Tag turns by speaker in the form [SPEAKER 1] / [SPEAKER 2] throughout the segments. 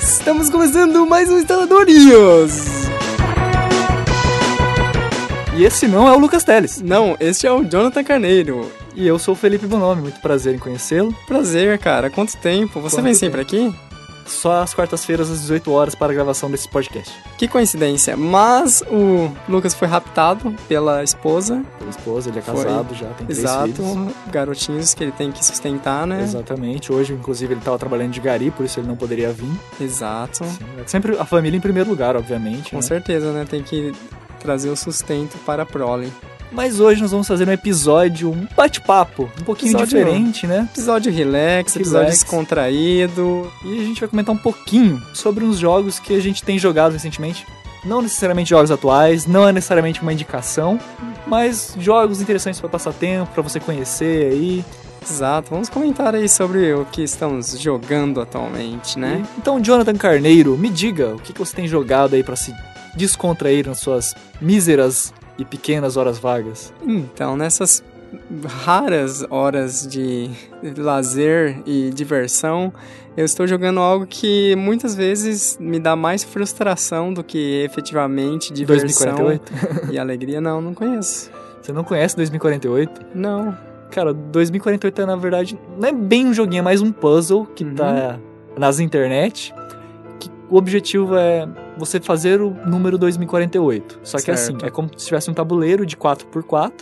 [SPEAKER 1] Estamos começando mais um Instaladorinhos!
[SPEAKER 2] E esse não é o Lucas Teles.
[SPEAKER 1] Não, este é o Jonathan Carneiro.
[SPEAKER 2] E eu sou o Felipe Bonomi, muito prazer em conhecê-lo.
[SPEAKER 1] Prazer, cara. Quanto tempo? Você
[SPEAKER 2] Quanto
[SPEAKER 1] vem
[SPEAKER 2] tempo?
[SPEAKER 1] sempre aqui?
[SPEAKER 2] Só às quartas-feiras às 18 horas para a gravação desse podcast.
[SPEAKER 1] Que coincidência. Mas o Lucas foi raptado pela esposa.
[SPEAKER 2] Pela esposa, ele é
[SPEAKER 1] Foi.
[SPEAKER 2] casado já, tem três
[SPEAKER 1] Exato.
[SPEAKER 2] filhos.
[SPEAKER 1] Garotinhos que ele tem que sustentar, né?
[SPEAKER 2] Exatamente. Hoje, inclusive, ele estava trabalhando de gari, por isso ele não poderia vir.
[SPEAKER 1] Exato.
[SPEAKER 2] Sempre a família em primeiro lugar, obviamente.
[SPEAKER 1] Com
[SPEAKER 2] né?
[SPEAKER 1] certeza, né? Tem que trazer o sustento para a prole.
[SPEAKER 2] Mas hoje nós vamos fazer um episódio, um bate-papo, um pouquinho
[SPEAKER 1] Episódio-
[SPEAKER 2] diferente, né?
[SPEAKER 1] Episódio relax, episódio
[SPEAKER 2] Relax.
[SPEAKER 1] descontraído.
[SPEAKER 2] E a gente vai comentar um pouquinho sobre uns jogos que a gente tem jogado recentemente. Não necessariamente jogos atuais, não é necessariamente uma indicação, mas jogos interessantes para passar tempo, para você conhecer aí.
[SPEAKER 1] Exato. Vamos comentar aí sobre o que estamos jogando atualmente, né?
[SPEAKER 2] E- Então, Jonathan Carneiro, me diga o que, que você tem jogado aí para se descontrair nas suas míseras e pequenas horas vagas.
[SPEAKER 1] Então, nessas raras horas de lazer e diversão, eu estou jogando algo que muitas vezes me dá mais frustração do que efetivamente diversão
[SPEAKER 2] 2048?
[SPEAKER 1] e alegria. Não, não conheço.
[SPEAKER 2] Você não conhece 2048?
[SPEAKER 1] Não.
[SPEAKER 2] Cara, 2048 é na verdade não é bem um joguinho, é mais um puzzle que
[SPEAKER 1] Uhum.
[SPEAKER 2] tá nas internet. Que o objetivo é você fazer o número 2048. Só que assim,
[SPEAKER 1] Certo.
[SPEAKER 2] é como se tivesse um tabuleiro de 4x4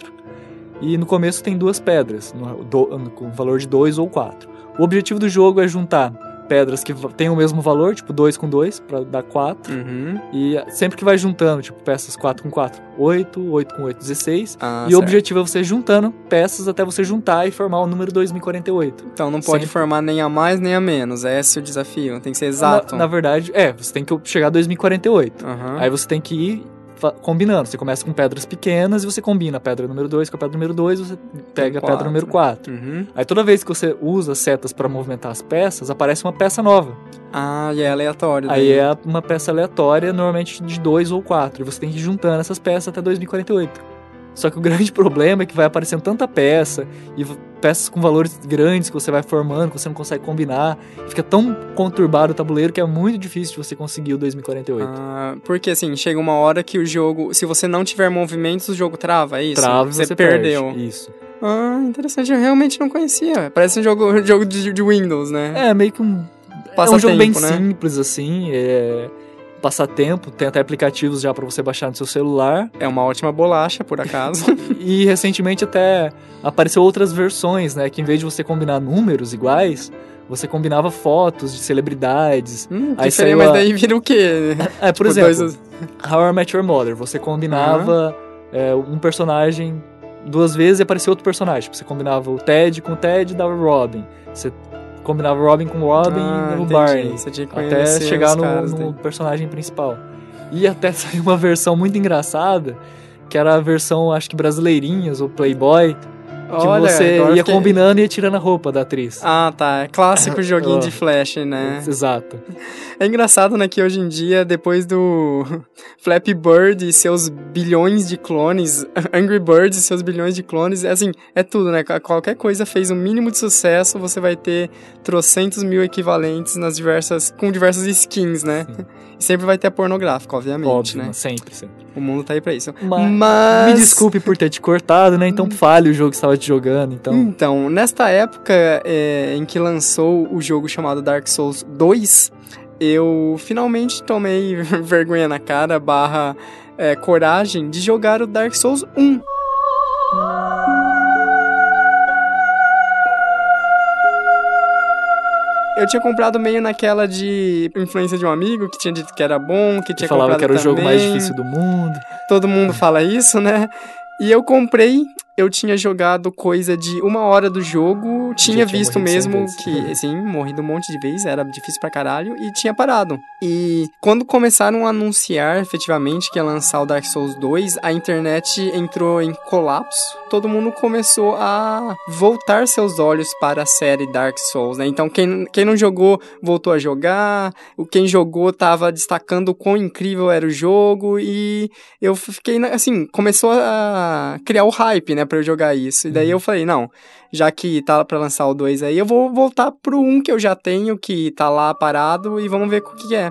[SPEAKER 2] e no começo tem duas pedras, no, do- com valor de 2 ou 4. O objetivo do jogo é juntar pedras que têm o mesmo valor, tipo 2 com 2, pra dar 4.
[SPEAKER 1] Uhum.
[SPEAKER 2] E sempre que vai juntando, tipo, peças 4 com 4, 8, 8 com 8, 16.
[SPEAKER 1] Ah,
[SPEAKER 2] e
[SPEAKER 1] certo.
[SPEAKER 2] o objetivo é você juntando peças até você juntar e formar o número 2048.
[SPEAKER 1] Então não pode
[SPEAKER 2] sempre-
[SPEAKER 1] formar nem a mais nem a menos. É esse o desafio. Tem que ser exato.
[SPEAKER 2] Na, na verdade, é, você tem que chegar a 2048.
[SPEAKER 1] Aham.
[SPEAKER 2] Aí você tem que ir combinando. Você começa com pedras pequenas e você combina a pedra número 2 com a pedra número 2, você pega a pedra
[SPEAKER 1] quatro.
[SPEAKER 2] número 4.
[SPEAKER 1] Uhum.
[SPEAKER 2] Aí toda vez que você usa setas para movimentar as peças, aparece uma peça nova.
[SPEAKER 1] Ah, e é aleatório.
[SPEAKER 2] Aí
[SPEAKER 1] daí.
[SPEAKER 2] é uma peça aleatória, normalmente de 2 ou 4. E você tem que ir juntando essas peças até 2048. Só que o grande problema é que vai aparecendo tanta peça e peças com valores grandes que você vai formando, que você não consegue combinar. Fica tão conturbado o tabuleiro que é muito difícil de você conseguir o 2048.
[SPEAKER 1] Ah, porque assim, chega uma hora que o jogo, se você não tiver movimentos, o jogo trava, é isso?
[SPEAKER 2] Trava e
[SPEAKER 1] você,
[SPEAKER 2] você
[SPEAKER 1] perdeu.
[SPEAKER 2] perde. Isso.
[SPEAKER 1] Ah, interessante, eu realmente não conhecia. Parece um jogo, jogo de, de Windows, né?
[SPEAKER 2] É meio que um. é um jogo bem
[SPEAKER 1] né?
[SPEAKER 2] simples, assim. É. Passatempo, tem até aplicativos já pra você baixar no seu celular.
[SPEAKER 1] É uma ótima bolacha, por acaso.
[SPEAKER 2] E recentemente até apareceu outras versões, né? Que em vez de você combinar números iguais, você combinava fotos de celebridades.
[SPEAKER 1] hum,
[SPEAKER 2] Aí saiu
[SPEAKER 1] mas
[SPEAKER 2] a-
[SPEAKER 1] daí vira o quê?
[SPEAKER 2] É, por
[SPEAKER 1] Tipo,
[SPEAKER 2] exemplo,
[SPEAKER 1] dois-
[SPEAKER 2] How I Met Your Mother. Você combinava é, um personagem duas vezes e aparecia outro personagem. Tipo, você combinava o Ted com o Ted e dava o Robin. Você combinava o Robin com o Robin
[SPEAKER 1] Ah,
[SPEAKER 2] e o. Barney. Até chegar no,
[SPEAKER 1] caras
[SPEAKER 2] no personagem principal. E até saiu uma versão muito engraçada, que era a versão, acho que brasileirinhas, ou Playboy, que
[SPEAKER 1] Olha,
[SPEAKER 2] você ia
[SPEAKER 1] fiquei-
[SPEAKER 2] combinando e ia tirando a roupa da atriz.
[SPEAKER 1] Ah, tá. É clássico joguinho
[SPEAKER 2] Ó.
[SPEAKER 1] de flash, né?
[SPEAKER 2] Exato.
[SPEAKER 1] É engraçado, né, que hoje em dia, depois do Flappy Bird e seus bilhões de clones, Angry Birds e seus bilhões de clones, é assim, é tudo, né? Qualquer coisa fez um mínimo de sucesso, você vai ter trocentos mil equivalentes nas diversas, com diversas skins, né?
[SPEAKER 2] Sim.
[SPEAKER 1] E sempre vai ter a pornográfica, obviamente,
[SPEAKER 2] Óbvio,
[SPEAKER 1] né?
[SPEAKER 2] sempre, sempre.
[SPEAKER 1] O mundo tá aí pra isso.
[SPEAKER 2] Mas,
[SPEAKER 1] Mas...
[SPEAKER 2] Me desculpe por ter te cortado, né? Então fale o jogo que estava te jogando, então...
[SPEAKER 1] Então, nesta época é, em que lançou o jogo chamado Dark Souls 2, eu finalmente tomei vergonha na cara, barra é, coragem de jogar o Dark Souls 1. Eu tinha comprado meio naquela de influência de um amigo que tinha dito que era bom, que tinha
[SPEAKER 2] falava
[SPEAKER 1] comprado
[SPEAKER 2] que era o jogo mais
[SPEAKER 1] também.
[SPEAKER 2] difícil do mundo.
[SPEAKER 1] Todo mundo fala isso, né? E eu comprei, eu tinha jogado coisa de uma hora do jogo, tinha visto mesmo que, assim, morrido um monte de vezes, era difícil pra caralho, e tinha parado. E quando começaram a anunciar efetivamente que ia lançar o Dark Souls 2, a internet entrou em colapso, todo mundo começou a voltar seus olhos para a série Dark Souls, né? Então quem, quem não jogou voltou a jogar, quem jogou tava destacando o quão incrível era o jogo, e eu fiquei, assim, começou a criar o hype, né? Pra eu jogar isso. E daí eu falei, não, já que tá pra lançar o 2 aí, eu vou voltar pro 1 que eu já tenho, que tá lá parado, e vamos ver o que é.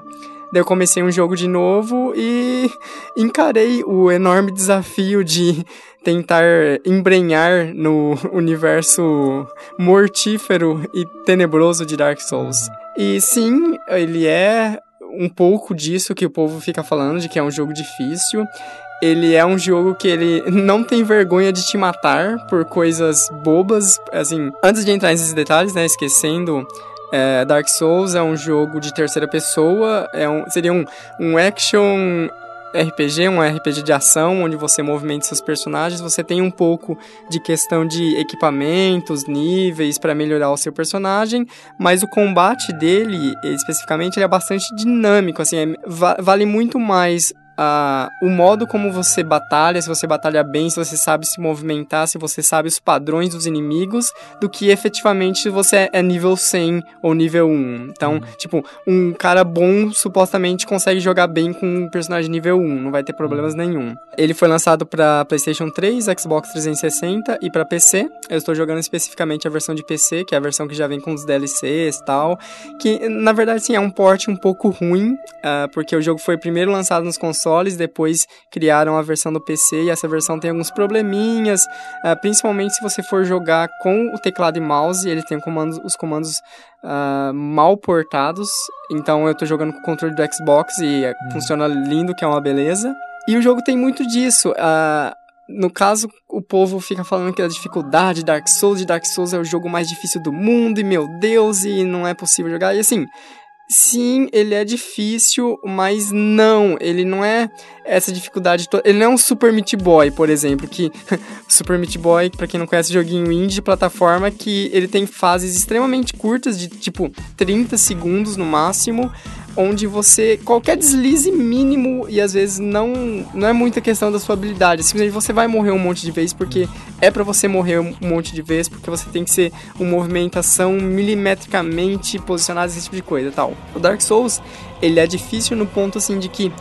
[SPEAKER 1] Daí eu comecei um jogo de novo e encarei o enorme desafio de tentar embrenhar no universo mortífero e tenebroso de Dark Souls. E sim, ele é um pouco disso que o povo fica falando, de que é um jogo difícil. Ele é um jogo que ele não tem vergonha de te matar por coisas bobas. Assim, antes de entrar nesses detalhes, né, esquecendo é, Dark Souls é um jogo de terceira pessoa, é um, seria um, um action RPG, um RPG de ação, onde você movimenta seus personagens, você tem um pouco de questão de equipamentos, níveis para melhorar o seu personagem, mas o combate dele, especificamente, ele é bastante dinâmico, assim, é, vale muito mais uh, o modo como você batalha, se você batalha bem, se você sabe se movimentar, se você sabe os padrões dos inimigos, do que efetivamente se você é nível 100 ou nível 1. Então, uhum. tipo, um cara bom supostamente consegue jogar bem com um personagem nível 1, não vai ter problemas uhum. nenhum. Ele foi lançado para PlayStation 3, Xbox 360 e para PC. Eu estou jogando especificamente a versão de PC, que é a versão que já vem com os DLCs e tal, que na verdade sim é um port um pouco ruim, uh, porque o jogo foi primeiro lançado nos consoles consoles, depois criaram a versão do PC e essa versão tem alguns probleminhas, uh, principalmente se você for jogar com o teclado e mouse, ele tem comandos, os comandos uh, mal portados, então eu estou jogando com o controle do Xbox e hum. funciona lindo, que é uma beleza. E o jogo tem muito disso. Uh, no caso, o povo fica falando que a dificuldade de Dark Souls, de Dark Souls é o jogo mais difícil do mundo, e meu Deus, e não é possível jogar. E assim, Sim, ele é difícil, mas não, ele não é essa dificuldade toda. Ele não é um Super Meat Boy, por exemplo, que Super Meat Boy, para quem não conhece, joguinho indie de plataforma que ele tem fases extremamente curtas de tipo 30 segundos no máximo, onde você qualquer deslize mínimo e às vezes não não é muita questão da sua habilidade, simplesmente você vai morrer um monte de vezes porque é para você morrer um monte de vezes porque você tem que ser uma movimentação milimetricamente posicionada esse tipo de coisa, tal. O Dark Souls, ele é difícil no ponto assim de que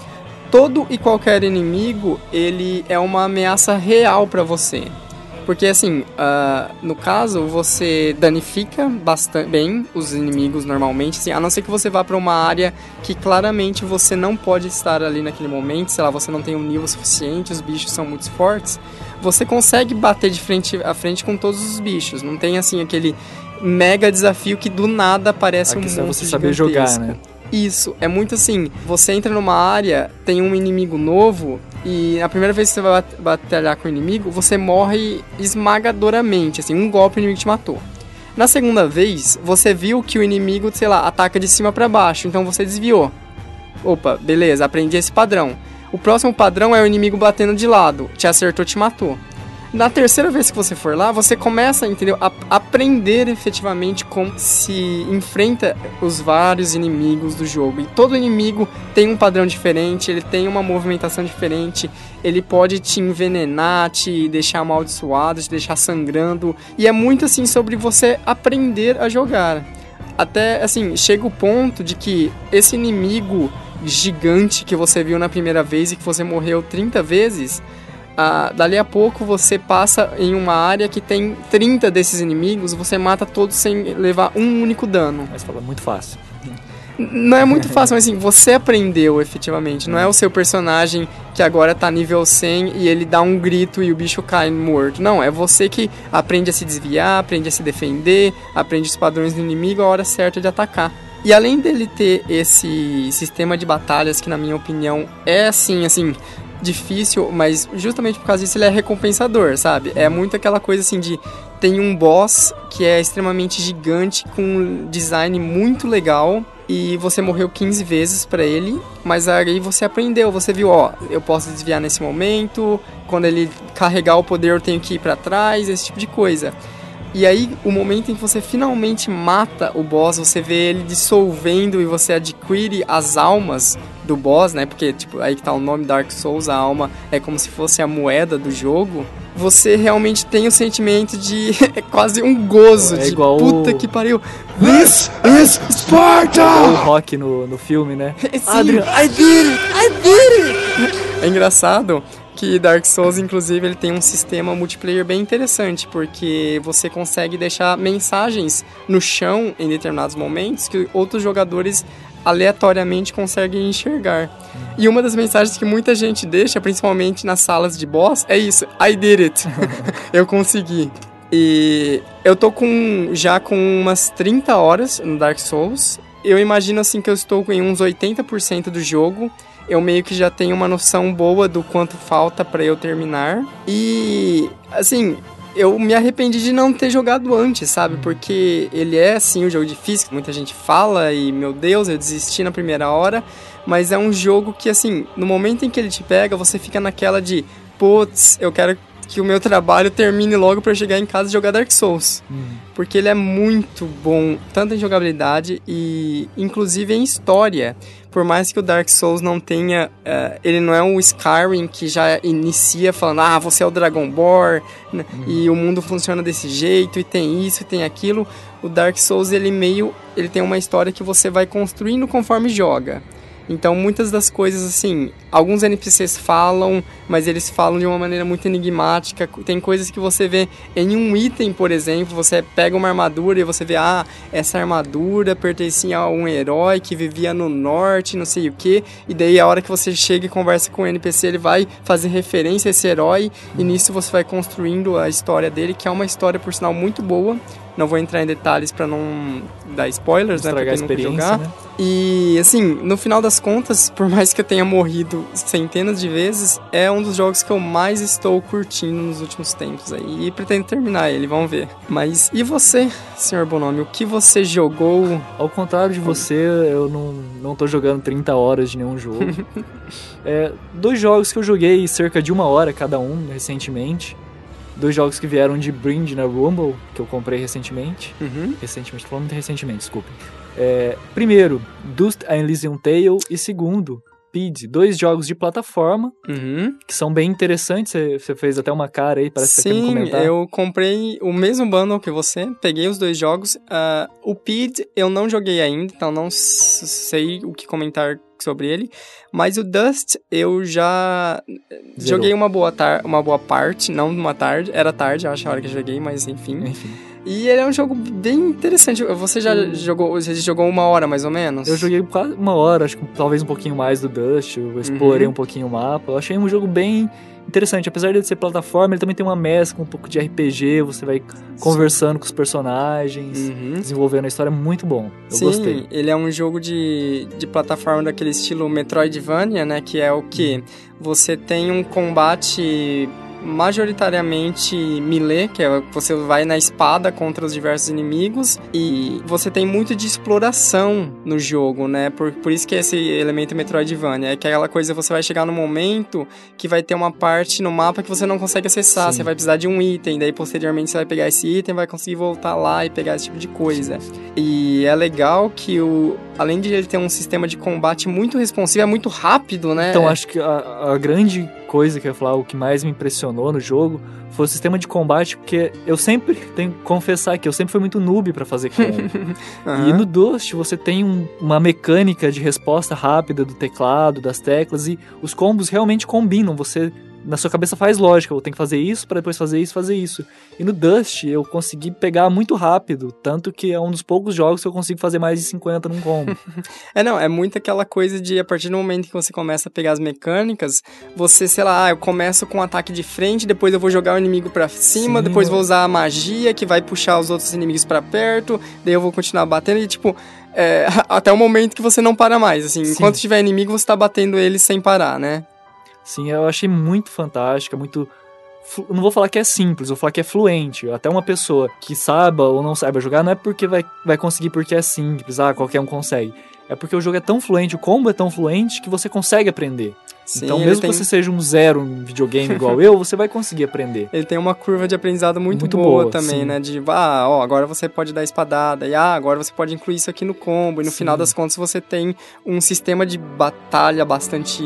[SPEAKER 1] todo e qualquer inimigo, ele é uma ameaça real para você. Porque assim, uh, no caso, você danifica bastante bem os inimigos normalmente, assim, a não ser que você vá para uma área que claramente você não pode estar ali naquele momento, sei lá, você não tem um nível suficiente, os bichos são muito fortes, você consegue bater de frente a frente com todos os bichos. Não tem assim aquele mega desafio que do nada aparece a um monstro é você saber jogar, né? Isso, é muito assim, você entra numa área, tem um inimigo novo e a primeira vez que você vai batalhar com o inimigo, você morre esmagadoramente, assim, um golpe o inimigo te matou. Na segunda vez, você viu que o inimigo, sei lá, ataca de cima para baixo, então você desviou. Opa, beleza, aprendi esse padrão. O próximo padrão é o inimigo batendo de lado, te acertou, te matou. Na terceira vez que você for lá, você começa, entendeu, a aprender efetivamente como se enfrenta os vários inimigos do jogo. E todo inimigo tem um padrão diferente, ele tem uma movimentação diferente, ele pode te envenenar, te deixar amaldiçoado, te deixar sangrando. E é muito assim sobre você aprender a jogar. Até assim, chega o ponto de que esse inimigo gigante que você viu na primeira vez e que você morreu 30 vezes, ah, dali a pouco você passa em uma área que tem 30 desses inimigos, você mata todos sem levar um único dano.
[SPEAKER 2] Mas fala muito fácil.
[SPEAKER 1] Não é muito fácil, mas assim, você aprendeu efetivamente. Não é o seu personagem que agora tá nível 100 e ele dá um grito e o bicho cai morto. Não, é você que aprende a se desviar, aprende a se defender, aprende os padrões do inimigo, a hora certa de atacar. E além dele ter esse sistema de batalhas que na minha opinião é assim, assim, difícil, mas justamente por causa disso ele é recompensador, sabe? É muito aquela coisa assim de tem um boss que é extremamente gigante com um design muito legal e você morreu 15 vezes para ele, mas aí você aprendeu, você viu, ó, eu posso desviar nesse momento, quando ele carregar o poder eu tenho que ir para trás, esse tipo de coisa. E aí, o momento em que você finalmente mata o boss, você vê ele dissolvendo e você adquire as almas do boss, né? Porque, tipo, aí que tá o nome Dark Souls, a alma é como se fosse a moeda do jogo. Você realmente tem o sentimento de. é quase um gozo, é de igual puta o... que pariu.
[SPEAKER 2] This is Sparta! É o rock no, no filme, né?
[SPEAKER 1] Sim. Adrian, I did it! I did it! É engraçado que Dark Souls, inclusive, ele tem um sistema multiplayer bem interessante, porque você consegue deixar mensagens no chão em determinados momentos que outros jogadores aleatoriamente conseguem enxergar. E uma das mensagens que muita gente deixa, principalmente nas salas de boss, é isso: I did it. eu consegui. E eu tô com já com umas 30 horas no Dark Souls. Eu imagino assim que eu estou em uns 80% do jogo. Eu meio que já tenho uma noção boa do quanto falta para eu terminar. E assim, eu me arrependi de não ter jogado antes, sabe? Porque ele é, assim, um jogo difícil, muita gente fala e, meu Deus, eu desisti na primeira hora. Mas é um jogo que, assim, no momento em que ele te pega, você fica naquela de, putz, eu quero que o meu trabalho termine logo para chegar em casa e jogar Dark Souls. Uhum. Porque ele é muito bom, tanto em jogabilidade e inclusive em história. Por mais que o Dark Souls não tenha. Uh, ele não é um Skyrim que já inicia falando, ah, você é o Dragonborn né? uhum. e o mundo funciona desse jeito, e tem isso, e tem aquilo. O Dark Souls, ele meio. Ele tem uma história que você vai construindo conforme joga. Então, muitas das coisas, assim, alguns NPCs falam, mas eles falam de uma maneira muito enigmática. Tem coisas que você vê em um item, por exemplo, você pega uma armadura e você vê, ah, essa armadura pertencia a um herói que vivia no norte, não sei o que. E daí, a hora que você chega e conversa com o NPC, ele vai fazer referência a esse herói, e nisso você vai construindo a história dele, que é uma história, por sinal, muito boa. Não vou entrar em detalhes para não dar spoilers, né? Pra quem jogar. Né? E, assim, no final das contas, por mais que eu tenha morrido centenas de vezes, é um dos jogos que eu mais estou curtindo nos últimos tempos aí. E pretendo terminar ele, vamos ver. Mas e você, senhor Bonome? O que você jogou?
[SPEAKER 2] Ao contrário de você, eu não, não tô jogando 30 horas de nenhum jogo. é, dois jogos que eu joguei cerca de uma hora cada um recentemente dois jogos que vieram de brinde na Rumble, que eu comprei recentemente. Uhum. Recentemente, tô falando muito recentemente, desculpa. É, primeiro, Dust Elysium Tale e segundo, Speed, dois jogos de plataforma uhum. que são bem interessantes. Você fez até uma cara aí, parece
[SPEAKER 1] Sim,
[SPEAKER 2] que você comentar.
[SPEAKER 1] eu comprei o mesmo bundle que você, peguei os dois jogos. Uh, o PID eu não joguei ainda, então não sei o que comentar sobre ele. Mas o Dust eu já Zerou. joguei uma boa, tar uma boa parte, não uma tarde, era tarde, acho a hora que eu joguei, mas enfim. Enfim. E ele é um jogo bem interessante. Você já hum. jogou, você jogou uma hora mais ou menos?
[SPEAKER 2] Eu joguei quase uma hora, acho que talvez um pouquinho mais do Dust, eu explorei uhum. um pouquinho o mapa. Eu achei um jogo bem interessante. Apesar de ser plataforma, ele também tem uma mescla, um pouco de RPG, você vai conversando com os personagens, uhum. desenvolvendo a história, muito bom. Eu
[SPEAKER 1] Sim,
[SPEAKER 2] gostei.
[SPEAKER 1] ele é um jogo de, de plataforma daquele estilo Metroidvania, né? Que é o que? Uhum. Você tem um combate majoritariamente melee, que é você vai na espada contra os diversos inimigos e você tem muito de exploração no jogo, né? Por, por isso que é esse elemento Metroidvania, é que aquela coisa você vai chegar no momento que vai ter uma parte no mapa que você não consegue acessar, Sim. você vai precisar de um item, daí posteriormente você vai pegar esse item, vai conseguir voltar lá e pegar esse tipo de coisa. E é legal que o além de ele ter um sistema de combate muito responsivo, é muito rápido, né?
[SPEAKER 2] Então acho que a, a grande coisa que eu ia falar, o que mais me impressionou no jogo foi o sistema de combate, porque eu sempre tenho que confessar que eu sempre fui muito noob para fazer combo. uhum. E no Dust você tem um, uma mecânica de resposta rápida do teclado, das teclas, e os combos realmente combinam. Você na sua cabeça faz lógica, eu tenho que fazer isso para depois fazer isso, fazer isso. E no Dust eu consegui pegar muito rápido, tanto que é um dos poucos jogos que eu consigo fazer mais de 50 num combo.
[SPEAKER 1] é, não, é muito aquela coisa de a partir do momento que você começa a pegar as mecânicas, você, sei lá, ah, eu começo com um ataque de frente, depois eu vou jogar o inimigo para cima, Sim, depois vou usar a magia que vai puxar os outros inimigos para perto, daí eu vou continuar batendo e tipo, é, até o momento que você não para mais, assim, Sim. enquanto tiver inimigo você tá batendo ele sem parar, né?
[SPEAKER 2] Sim, eu achei muito fantástica, muito. Não vou falar que é simples, vou falar que é fluente. Até uma pessoa que saiba ou não saiba jogar não é porque vai, vai conseguir porque é simples, ah, qualquer um consegue. É porque o jogo é tão fluente, o combo é tão fluente que você consegue aprender. Sim, então, mesmo tem... que você seja um zero em videogame igual eu, você vai conseguir aprender.
[SPEAKER 1] Ele tem uma curva de aprendizado muito, muito boa, boa, também, sim. né? De, ah, ó, agora você pode dar espadada, e ah, agora você pode incluir isso aqui no combo, e no sim. final das contas você tem um sistema de batalha bastante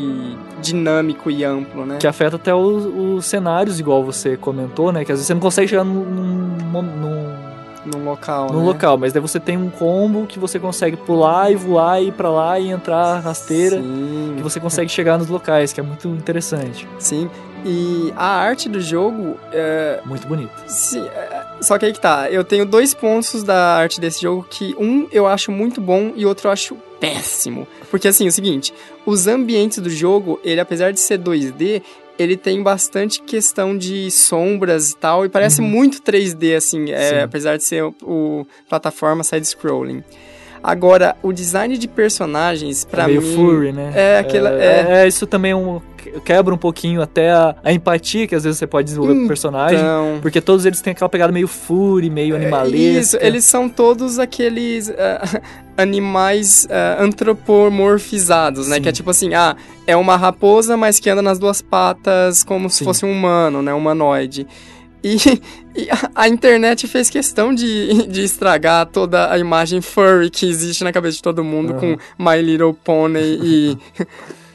[SPEAKER 1] dinâmico e amplo, né?
[SPEAKER 2] Que afeta até os, os cenários, igual você comentou, né? Que às vezes você não consegue chegar num, num, num
[SPEAKER 1] num local,
[SPEAKER 2] no
[SPEAKER 1] né?
[SPEAKER 2] local, mas daí você tem um combo que você consegue pular e voar e ir pra lá e entrar rasteira,
[SPEAKER 1] Sim.
[SPEAKER 2] que você consegue chegar nos locais, que é muito interessante,
[SPEAKER 1] Sim. E a arte do jogo é,
[SPEAKER 2] muito bonito.
[SPEAKER 1] Sim, é, só que aí que tá. Eu tenho dois pontos da arte desse jogo que um eu acho muito bom e outro eu acho péssimo. Porque assim, é o seguinte, os ambientes do jogo, ele apesar de ser 2D, ele tem bastante questão de sombras e tal, e parece
[SPEAKER 2] Uhum.
[SPEAKER 1] muito 3D, assim, é, apesar de ser o, o plataforma side-scrolling. Agora, o design de personagens, pra
[SPEAKER 2] meio
[SPEAKER 1] mim...
[SPEAKER 2] furry, né?
[SPEAKER 1] é aquela-
[SPEAKER 2] é, é, isso também é um quebra um pouquinho até a, a empatia que às vezes você pode desenvolver pro personagem,
[SPEAKER 1] Então,
[SPEAKER 2] porque todos eles têm aquela pegada meio furry, meio
[SPEAKER 1] É,
[SPEAKER 2] animalesca.
[SPEAKER 1] Isso, eles são todos aqueles ah, animais ah, antropomorfizados, né?
[SPEAKER 2] Sim.
[SPEAKER 1] Que é tipo assim, ah, é uma raposa, mas que anda nas duas patas como se
[SPEAKER 2] Sim.
[SPEAKER 1] fosse um humano, né? Humanoide. E, e a, internet fez questão de, de estragar toda a imagem furry que existe na cabeça de todo mundo
[SPEAKER 2] Aham.
[SPEAKER 1] com My Little Pony e,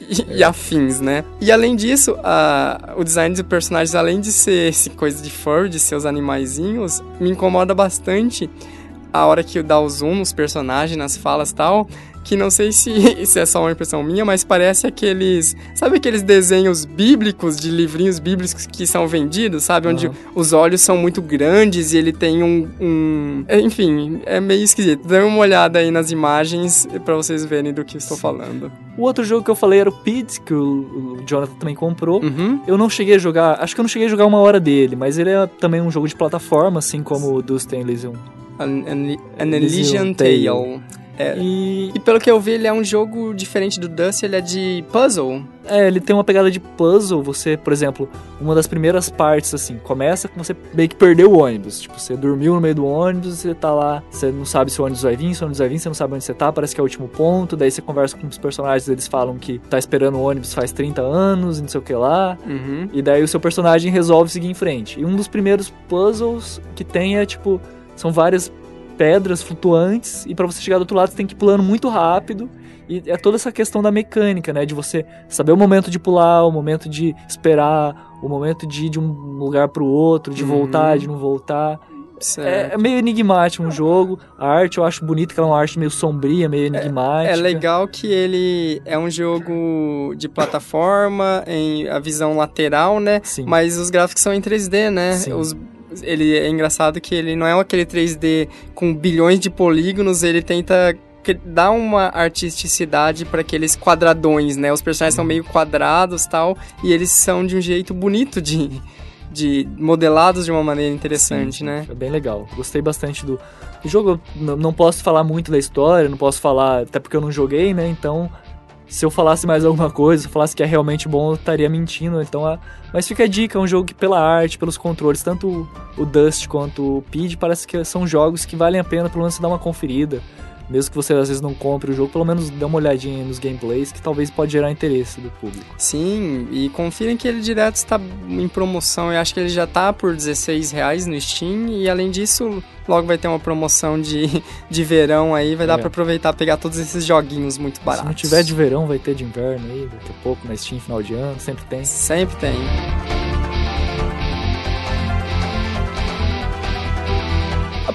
[SPEAKER 1] e, e afins, né? E além disso, a, o design dos personagens, além de ser esse coisa de furry, de ser os animaizinhos, me incomoda bastante a hora que dá o zoom nos personagens, nas falas e tal, que não sei se isso é só uma impressão minha, mas parece aqueles. Sabe aqueles desenhos bíblicos, de livrinhos bíblicos que são vendidos, sabe? Onde
[SPEAKER 2] Aham.
[SPEAKER 1] os olhos são muito grandes e ele tem um. um- Enfim, é meio esquisito. Dê uma olhada aí nas imagens pra vocês verem do que estou falando.
[SPEAKER 2] O outro jogo que eu falei era o Pid, que o, o Jonathan também comprou.
[SPEAKER 1] Uhum.
[SPEAKER 2] Eu não cheguei a jogar, acho que eu não cheguei a jogar uma hora dele, mas ele é também um jogo de plataforma, assim como o Dust Elysium.
[SPEAKER 1] An, an, an
[SPEAKER 2] Elysian Tale.
[SPEAKER 1] Tale. É.
[SPEAKER 2] E
[SPEAKER 1] E pelo que eu vi, ele é um jogo diferente do Dust, ele é de puzzle.
[SPEAKER 2] é, ele tem uma pegada de puzzle. Você, por exemplo, uma das primeiras partes, assim, começa com você meio que perdeu o ônibus. Tipo, você dormiu no meio do ônibus, você tá lá, você não sabe se o ônibus vai vir, se o ônibus vai vir, você não sabe onde você tá, parece que é o último ponto. Daí você conversa com os personagens, eles falam que tá esperando o ônibus faz 30 anos, e não sei o que lá.
[SPEAKER 1] Uhum.
[SPEAKER 2] E daí o seu personagem resolve seguir em frente. E um dos primeiros puzzles que tem é tipo, são várias pedras flutuantes e pra você chegar do outro lado você tem que ir pulando muito rápido. E é toda essa questão da mecânica, né, de você saber o momento de pular, o momento de esperar, o momento de ir de um lugar pro outro, de
[SPEAKER 1] Uhum.
[SPEAKER 2] voltar, de não voltar. É, é meio enigmático um jogo. A arte eu acho bonita, que é uma arte meio sombria, meio enigmática.
[SPEAKER 1] É legal que ele é um jogo de plataforma, em a visão lateral, né?
[SPEAKER 2] Sim.
[SPEAKER 1] Mas os gráficos são em 3D, né?
[SPEAKER 2] Sim.
[SPEAKER 1] Os, ele é engraçado que ele não é aquele 3D com bilhões de polígonos, ele tenta dar uma artisticidade para aqueles quadradões, né? Os personagens são meio quadrados tal, e eles são de um jeito bonito de, de modelados de uma maneira interessante,
[SPEAKER 2] Sim,
[SPEAKER 1] né?
[SPEAKER 2] É bem legal. Gostei bastante do, do jogo. Não posso falar muito da história, não posso falar, até porque eu não joguei, né? Então, se eu falasse mais alguma coisa, se eu falasse que é realmente bom, eu estaria mentindo. Então, a- mas fica a dica, é um jogo que pela arte, pelos controles, tanto o- Dust quanto o Pid, parece que são jogos que valem a pena pelo menos dar uma conferida. Mesmo que você às vezes não compre o jogo, pelo menos dê uma olhadinha nos gameplays, que talvez pode gerar interesse do público.
[SPEAKER 1] Sim, e confirem que ele direto está em promoção. Eu acho que ele já tá por 16 reais no Steam. E além disso, logo vai ter uma promoção de, de verão aí. Vai dar
[SPEAKER 2] É.
[SPEAKER 1] pra aproveitar e pegar todos esses joguinhos muito baratos.
[SPEAKER 2] Se não tiver de verão, vai ter de inverno aí, daqui a pouco, na Steam, final de ano, sempre tem.
[SPEAKER 1] Sempre tem.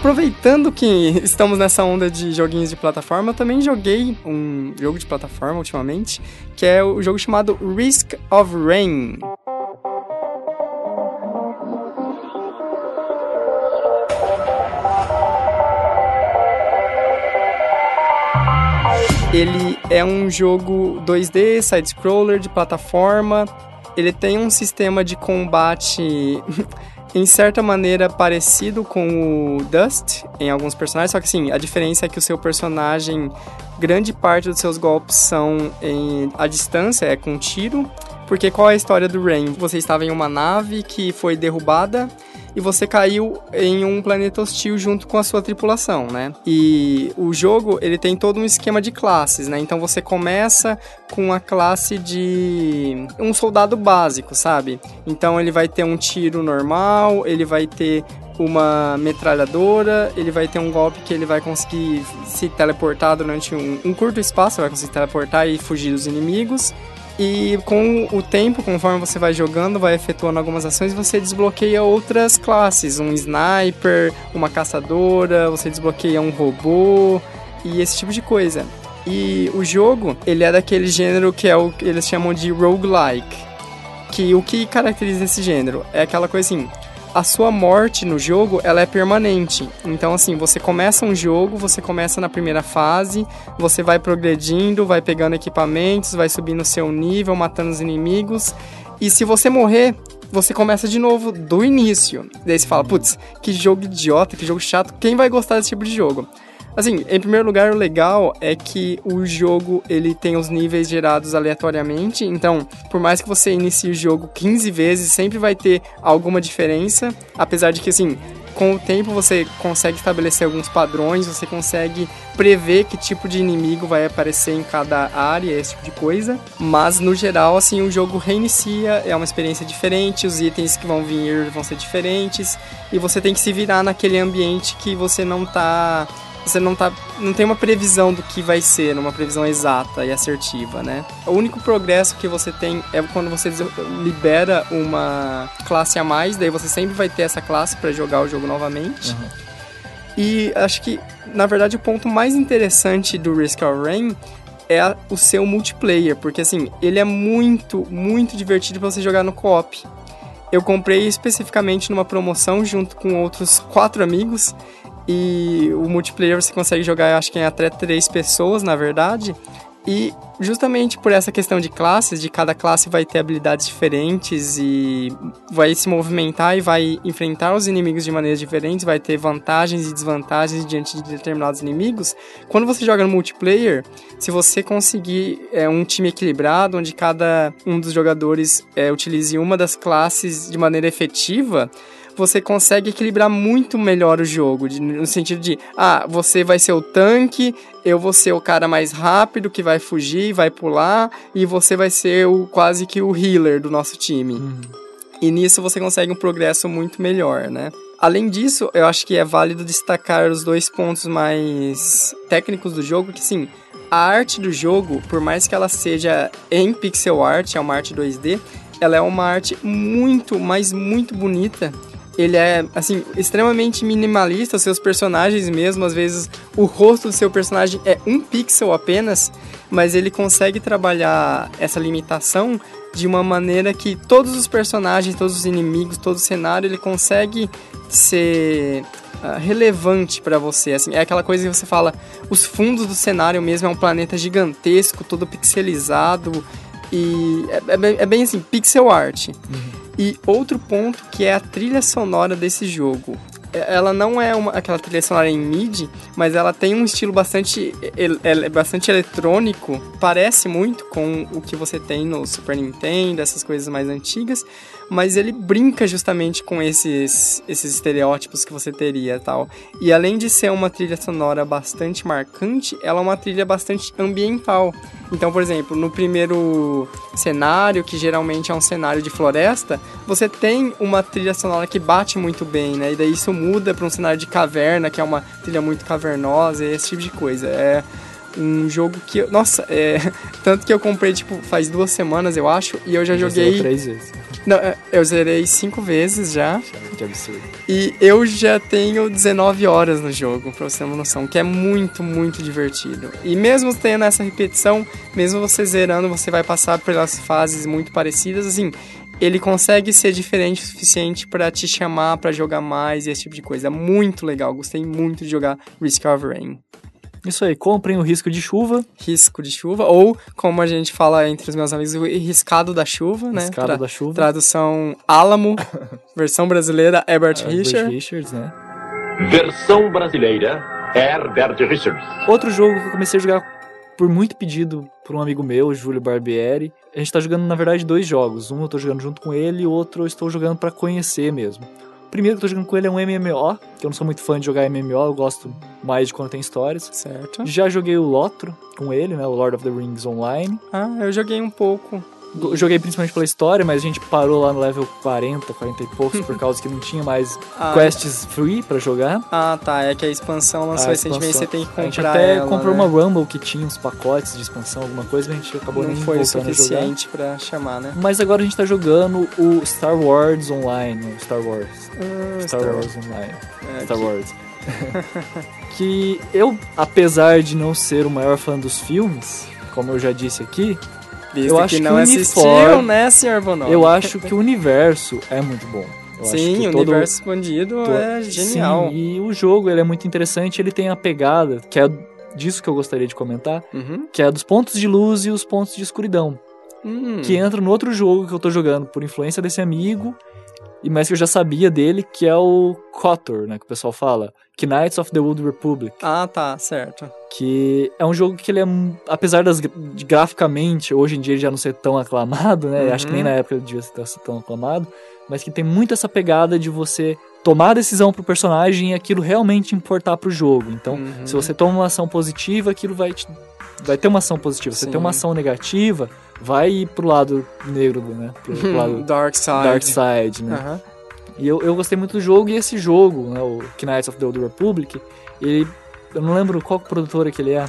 [SPEAKER 1] Aproveitando que estamos nessa onda de joguinhos de plataforma, eu também joguei um jogo de plataforma ultimamente, que é o jogo chamado Risk of Rain. Ele é um jogo 2D, side-scroller, de plataforma. Ele tem um sistema de combate, em certa maneira, parecido com o Dust, em alguns personagens. Só que, assim, a diferença é que o seu personagem, grande parte dos seus golpes são em, à distância, é com tiro. Porque qual é a história do Rain? Você estava em uma nave que foi derrubada e você caiu em um planeta hostil junto com a sua tripulação, né? E o jogo, ele tem todo um esquema de classes, né? Então você começa com a classe de um soldado básico, sabe? Então ele vai ter um tiro normal, ele vai ter uma metralhadora, ele vai ter um golpe que ele vai conseguir se teleportar durante um, um curto espaço, vai conseguir teleportar e fugir dos inimigos. E com o tempo, conforme você vai jogando, vai efetuando algumas ações, você desbloqueia outras classes, um sniper, uma caçadora, você desbloqueia um robô e esse tipo de coisa. E o jogo, ele é daquele gênero que é o que eles chamam de roguelike. Que o que caracteriza esse gênero é aquela coisa assim, a sua morte no jogo ela é permanente. Então, assim, você começa um jogo, você começa na primeira fase, você vai progredindo, vai pegando equipamentos, vai subindo seu nível, matando os inimigos. E se você morrer, você começa de novo do início. Daí você fala, putz, que jogo idiota, que jogo chato, quem vai gostar desse tipo de jogo? Assim, em primeiro lugar, o legal é que o jogo ele tem os níveis gerados aleatoriamente, então, por mais que você inicie o jogo 15 vezes, sempre vai ter alguma diferença, apesar de que assim, com o tempo você consegue estabelecer alguns padrões, você consegue prever que tipo de inimigo vai aparecer em cada área, esse tipo de coisa. Mas no geral, assim, o jogo reinicia, é uma experiência diferente, os itens que vão vir vão ser diferentes, e você tem que se virar naquele ambiente que você não tá você não tá não tem uma previsão do que vai ser, uma previsão exata e assertiva, né? O único progresso que você tem é quando você libera uma classe a mais, daí você sempre vai ter essa classe para jogar o jogo novamente. Uhum. E acho que, na verdade, o ponto mais interessante do Risk of Rain é o seu multiplayer, porque assim, ele é muito, muito divertido para você jogar no co-op. Eu comprei especificamente numa promoção junto com outros quatro amigos e o multiplayer você consegue jogar, acho que em até três pessoas, na verdade. E justamente por essa questão de classes, de cada classe vai ter habilidades diferentes e vai se movimentar e vai enfrentar os inimigos de maneiras diferentes, vai ter vantagens e desvantagens diante de determinados inimigos. Quando você joga no multiplayer, se você conseguir é, um time equilibrado, onde cada um dos jogadores é, utilize uma das classes de maneira efetiva, você consegue equilibrar muito melhor o jogo, de, no sentido de, ah, você vai ser o tanque, eu vou ser o cara mais rápido que vai fugir, vai pular, e você vai ser o quase que o healer do nosso time. Uhum. E nisso você consegue um progresso muito melhor, né? Além disso, eu acho que é válido destacar os dois pontos mais técnicos do jogo, que sim, a arte do jogo, por mais que ela seja em pixel art, é uma arte 2D, ela é uma arte muito, mas muito bonita ele é, assim, extremamente minimalista, seus personagens mesmo, às vezes o rosto do seu personagem é um pixel apenas, mas ele consegue trabalhar essa limitação de uma maneira que todos os personagens, todos os inimigos, todo o cenário, ele consegue ser uh, relevante para você, assim, é aquela coisa que você fala, os fundos do cenário mesmo é um planeta gigantesco, todo pixelizado, e é, é, é bem assim, pixel art. Uhum. E outro ponto que é a trilha sonora desse jogo. Ela não é uma, aquela trilha sonora em MIDI, mas ela tem um estilo bastante, é, bastante eletrônico, parece muito com o que você tem no Super Nintendo, essas coisas mais antigas, mas ele brinca justamente com esses, esses estereótipos que você teria tal. E além de ser uma trilha sonora bastante marcante, ela é uma trilha bastante ambiental. Então, por exemplo, no primeiro cenário, que geralmente é um cenário de floresta, você tem uma trilha sonora que bate muito bem, né? E daí isso muda para um cenário de caverna, que é uma trilha muito cavernosa, esse tipo de coisa. É um jogo que. Nossa, é. Tanto que eu comprei, tipo, faz duas semanas, eu acho, e eu já, já joguei.
[SPEAKER 2] três vezes.
[SPEAKER 1] Não, é, eu zerei cinco vezes já.
[SPEAKER 2] Que absurdo.
[SPEAKER 1] E eu já tenho 19 horas no jogo, pra você ter uma noção, que é muito, muito divertido. E mesmo tendo essa repetição, mesmo você zerando, você vai passar pelas fases muito parecidas, assim, ele consegue ser diferente o suficiente para te chamar para jogar mais e esse tipo de coisa. Muito legal, gostei muito de jogar Risk of Rain.
[SPEAKER 2] Isso aí, comprem o risco de chuva.
[SPEAKER 1] Risco de chuva, ou como a gente fala entre os meus amigos, o riscado da chuva, né?
[SPEAKER 2] Riscado Tra da chuva.
[SPEAKER 1] Tradução Álamo, versão brasileira Herbert Richards.
[SPEAKER 2] Richards, né?
[SPEAKER 3] Versão brasileira Herbert Richards.
[SPEAKER 2] Outro jogo que eu comecei a jogar por muito pedido por um amigo meu, Júlio Barbieri. A gente tá jogando, na verdade, dois jogos. Um eu tô jogando junto com ele e o outro eu estou jogando para conhecer mesmo primeiro que eu tô jogando com ele é um MMO, que eu não sou muito fã de jogar MMO, eu gosto mais de quando tem histórias.
[SPEAKER 1] Certo.
[SPEAKER 2] Já joguei o Lotro com ele, né? O Lord of the Rings Online.
[SPEAKER 1] Ah, eu joguei um pouco.
[SPEAKER 2] Joguei principalmente pela história, mas a gente parou lá no level 40, 40 e poucos, por causa que não tinha mais
[SPEAKER 1] Ah,
[SPEAKER 2] quests free pra jogar.
[SPEAKER 1] Ah, tá. É que a expansão lançou
[SPEAKER 2] A
[SPEAKER 1] recentemente, você tem que
[SPEAKER 2] A gente
[SPEAKER 1] comprar
[SPEAKER 2] até
[SPEAKER 1] ela,
[SPEAKER 2] comprou
[SPEAKER 1] né?
[SPEAKER 2] uma Rumble que tinha uns pacotes de expansão, alguma coisa, mas a gente acabou
[SPEAKER 1] Não
[SPEAKER 2] nem
[SPEAKER 1] foi suficiente pra chamar, né?
[SPEAKER 2] Mas agora a gente tá jogando o Star Wars Online, Star Wars.
[SPEAKER 1] Ah,
[SPEAKER 2] Star Wars Online.
[SPEAKER 1] É,
[SPEAKER 2] Star
[SPEAKER 1] que-
[SPEAKER 2] Wars. que eu, apesar de não ser o maior fã dos filmes, como eu já disse aqui,
[SPEAKER 1] Visto
[SPEAKER 2] eu
[SPEAKER 1] que
[SPEAKER 2] acho que
[SPEAKER 1] não
[SPEAKER 2] o
[SPEAKER 1] assistiu,
[SPEAKER 2] uniforme-
[SPEAKER 1] né, senhor Bonomi?
[SPEAKER 2] eu acho que o universo é muito bom. Eu
[SPEAKER 1] Sim,
[SPEAKER 2] que
[SPEAKER 1] o
[SPEAKER 2] todo-
[SPEAKER 1] universo expandido é genial.
[SPEAKER 2] Sim, e o jogo ele é muito interessante, ele tem a pegada, que é disso que eu gostaria de comentar,
[SPEAKER 1] Uhum.
[SPEAKER 2] que é dos pontos de luz e os pontos de escuridão.
[SPEAKER 1] Hum.
[SPEAKER 2] que entra no outro jogo que eu tô jogando por influência desse amigo, e mas que eu já sabia dele, que é o KOTOR, né, que o pessoal fala, Knights of the Old Republic,
[SPEAKER 1] Ah, tá, certo.
[SPEAKER 2] que é um jogo que ele é, apesar das graficamente, hoje em dia ele já não ser tão aclamado, né,
[SPEAKER 1] Uhum.
[SPEAKER 2] acho que nem na época ele devia ser tão aclamado, mas que tem muito essa pegada de você tomar a decisão pro personagem e aquilo realmente importar pro jogo. Então,
[SPEAKER 1] Uhum.
[SPEAKER 2] se você toma uma ação positiva, aquilo vai te vai ter uma ação positiva. Se você tem uma ação negativa, vai ir pro lado negro, né? Pro, pro lado
[SPEAKER 1] Dark Side.
[SPEAKER 2] dark side, né?
[SPEAKER 1] Aham.
[SPEAKER 2] E eu, eu gostei muito do jogo e esse jogo, né, o Knights of the Old Republic, ele eu não lembro qual produtora que ele é.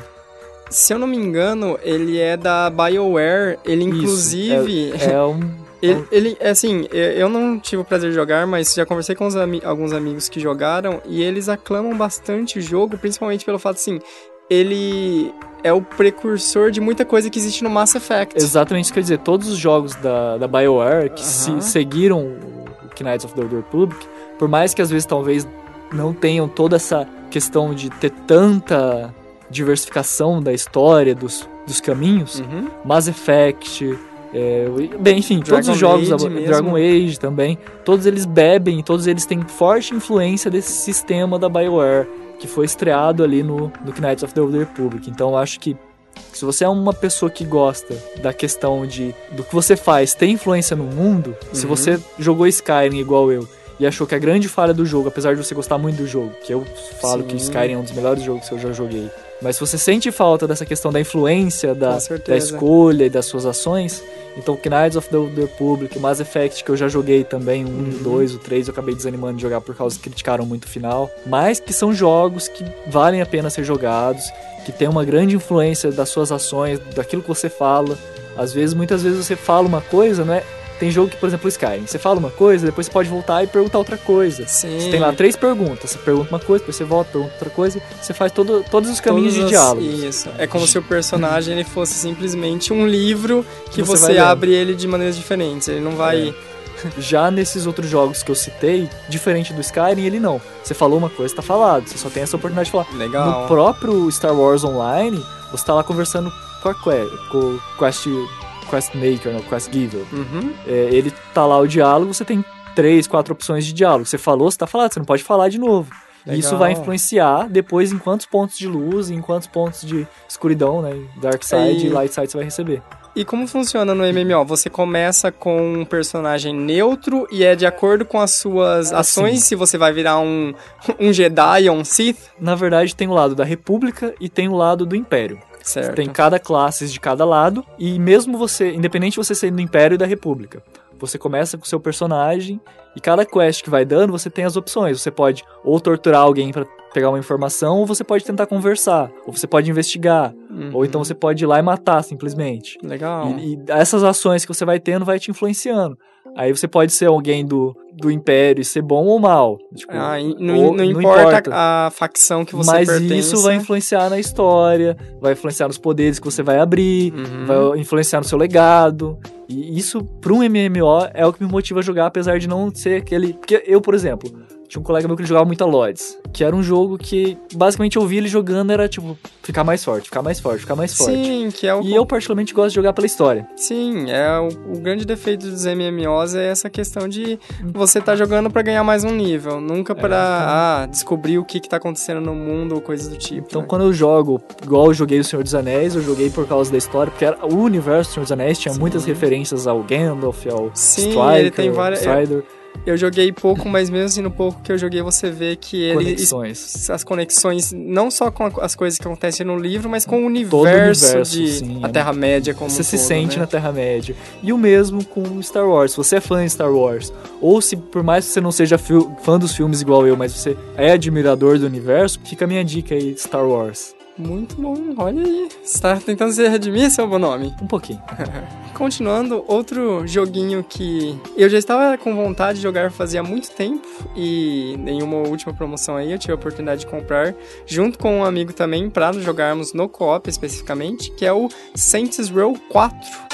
[SPEAKER 1] Se eu não me engano, ele é da BioWare. Ele,
[SPEAKER 2] Isso,
[SPEAKER 1] inclusive.
[SPEAKER 2] É um
[SPEAKER 1] Ele, ele, assim, eu não tive o prazer de jogar, mas já conversei com ami- alguns amigos que jogaram e eles aclamam bastante o jogo, principalmente pelo fato, assim, ele é o precursor de muita coisa que existe no Mass Effect.
[SPEAKER 2] exatamente isso que eu ia dizer. Todos os jogos da, da BioWare que se,
[SPEAKER 1] Aham.
[SPEAKER 2] seguiram o Knights of the Old Republic, por mais que às vezes talvez não tenham toda essa questão de ter tanta diversificação da história, dos, dos caminhos,
[SPEAKER 1] Uhum.
[SPEAKER 2] Mass Effect, é, bem, enfim, todos
[SPEAKER 1] Dragon
[SPEAKER 2] os jogos
[SPEAKER 1] Age.
[SPEAKER 2] Dragon Age também, todos eles bebem, todos eles têm forte influência desse sistema da BioWare, que foi estreado ali no, no Knights of the Old Republic. Então eu acho que se você é uma pessoa que gosta da questão de do que você faz ter influência no mundo, se
[SPEAKER 1] Uhum.
[SPEAKER 2] você jogou Skyrim igual eu e achou que a grande falha do jogo, apesar de você gostar muito do jogo, que eu falo que
[SPEAKER 1] Sim.
[SPEAKER 2] Skyrim é um dos melhores jogos que eu já joguei, mas se você sente falta dessa questão da influência, da, da escolha e das suas ações, então Knights of the Old Republic, Mass Effect, que eu já joguei também, um,
[SPEAKER 1] Uhum.
[SPEAKER 2] dois, o três, eu acabei desanimando de jogar por causa que criticaram muito o final, mas que são jogos que valem a pena ser jogados, que tem uma grande influência das suas ações, daquilo que você fala. Às vezes, muitas vezes você fala uma coisa, não é? Tem jogo que, por exemplo, o Skyrim, você fala uma coisa, depois você pode voltar e perguntar outra coisa.
[SPEAKER 1] Sim.
[SPEAKER 2] Você tem lá três perguntas, você pergunta uma coisa, depois você volta, pergunta outra coisa, você faz todo, todos os caminhos
[SPEAKER 1] Todas
[SPEAKER 2] de diálogo.
[SPEAKER 1] Isso. É como se o personagem ele fosse simplesmente um livro que
[SPEAKER 2] Você
[SPEAKER 1] você, abre ele de maneiras diferentes. Ele não vai.
[SPEAKER 2] Já nesses outros jogos que eu citei, diferente do Skyrim, ele não. Você falou uma coisa, tá falado. Você só tem essa oportunidade de falar.
[SPEAKER 1] Legal.
[SPEAKER 2] No próprio Star Wars Online, você tá lá conversando com a que, com o Quest, Quest Maker, né, o Quest Giver.
[SPEAKER 1] Uhum.
[SPEAKER 2] É, ele tá lá o diálogo, você tem três, quatro opções de diálogo. Você falou, você tá falado, você não pode falar de novo. E Isso
[SPEAKER 1] Legal.
[SPEAKER 2] vai influenciar depois em quantos pontos de luz, em quantos pontos de escuridão, né? Dark side
[SPEAKER 1] E-
[SPEAKER 2] e light side você vai receber.
[SPEAKER 1] E como funciona no MMO? Você começa com um personagem neutro e é de acordo com as suas
[SPEAKER 2] Assim.
[SPEAKER 1] ações se você vai virar um, um Jedi ou um Sith?
[SPEAKER 2] Na verdade, tem o lado da República e tem o lado do Império.
[SPEAKER 1] Certo.
[SPEAKER 2] Tem cada classe de cada lado, e mesmo você, independente de você ser do Império e da República, você começa com o seu personagem, e cada quest que vai dando, você tem as opções. Você pode ou torturar alguém pra pegar uma informação, ou você pode tentar conversar, ou você pode investigar,
[SPEAKER 1] Uhum.
[SPEAKER 2] ou então você pode ir lá e matar simplesmente.
[SPEAKER 1] Legal.
[SPEAKER 2] E, e essas ações que você vai tendo vai te influenciando. Aí você pode ser alguém do, do Império e ser bom ou mal. Tipo,
[SPEAKER 1] Ah, não,
[SPEAKER 2] ou-
[SPEAKER 1] não importa, a facção que você
[SPEAKER 2] mas
[SPEAKER 1] pertence.
[SPEAKER 2] isso vai influenciar na história, vai influenciar nos poderes que você vai abrir,
[SPEAKER 1] Uhum.
[SPEAKER 2] vai influenciar no seu legado. E isso, para um MMO, é o que me motiva a jogar, apesar de não ser aquele. Porque eu, por exemplo, tinha um colega meu que ele jogava muito a Lords, que era um jogo que basicamente eu via ele jogando era tipo, ficar mais forte, ficar mais forte, ficar mais forte.
[SPEAKER 1] Sim, que é o
[SPEAKER 2] E eu, particularmente, gosto de jogar pela história.
[SPEAKER 1] Sim, é o, o grande defeito dos MMOs é essa questão de você tá jogando pra ganhar mais um nível, nunca pra ah, descobrir o que que tá acontecendo no mundo ou coisas do tipo.
[SPEAKER 2] Então,
[SPEAKER 1] né?
[SPEAKER 2] quando eu jogo, igual eu joguei o Senhor dos Anéis, eu joguei por causa da história, porque era, o universo do Senhor dos Anéis tinha
[SPEAKER 1] Sim.
[SPEAKER 2] muitas referências ao Gandalf, ao
[SPEAKER 1] Sim,
[SPEAKER 2] Striker,
[SPEAKER 1] ele tem várias-
[SPEAKER 2] Strider.
[SPEAKER 1] Eu joguei pouco, mas mesmo assim no pouco que eu joguei, você vê que ele.
[SPEAKER 2] Conexões.
[SPEAKER 1] As conexões, não só com as coisas que acontecem no livro, mas com o
[SPEAKER 2] Todo o
[SPEAKER 1] universo,
[SPEAKER 2] universo,
[SPEAKER 1] de
[SPEAKER 2] sim,
[SPEAKER 1] a
[SPEAKER 2] é
[SPEAKER 1] Terra-média como
[SPEAKER 2] Você
[SPEAKER 1] um
[SPEAKER 2] se
[SPEAKER 1] todo,
[SPEAKER 2] sente
[SPEAKER 1] né?
[SPEAKER 2] na Terra-média. E o mesmo com Star Wars. Se você é fã de Star Wars, ou se por mais que você não seja fã dos filmes igual eu, mas você é admirador do universo, fica a minha dica aí, Star Wars.
[SPEAKER 1] Muito bom, olha aí. Você tá tentando se redimir, seu Bonome?
[SPEAKER 2] Um pouquinho.
[SPEAKER 1] Continuando, outro joguinho que eu já estava com vontade de jogar fazia muito tempo e em uma última promoção aí eu tive a oportunidade de comprar junto com um amigo também para jogarmos no co-op especificamente, que é o Saints Row 4.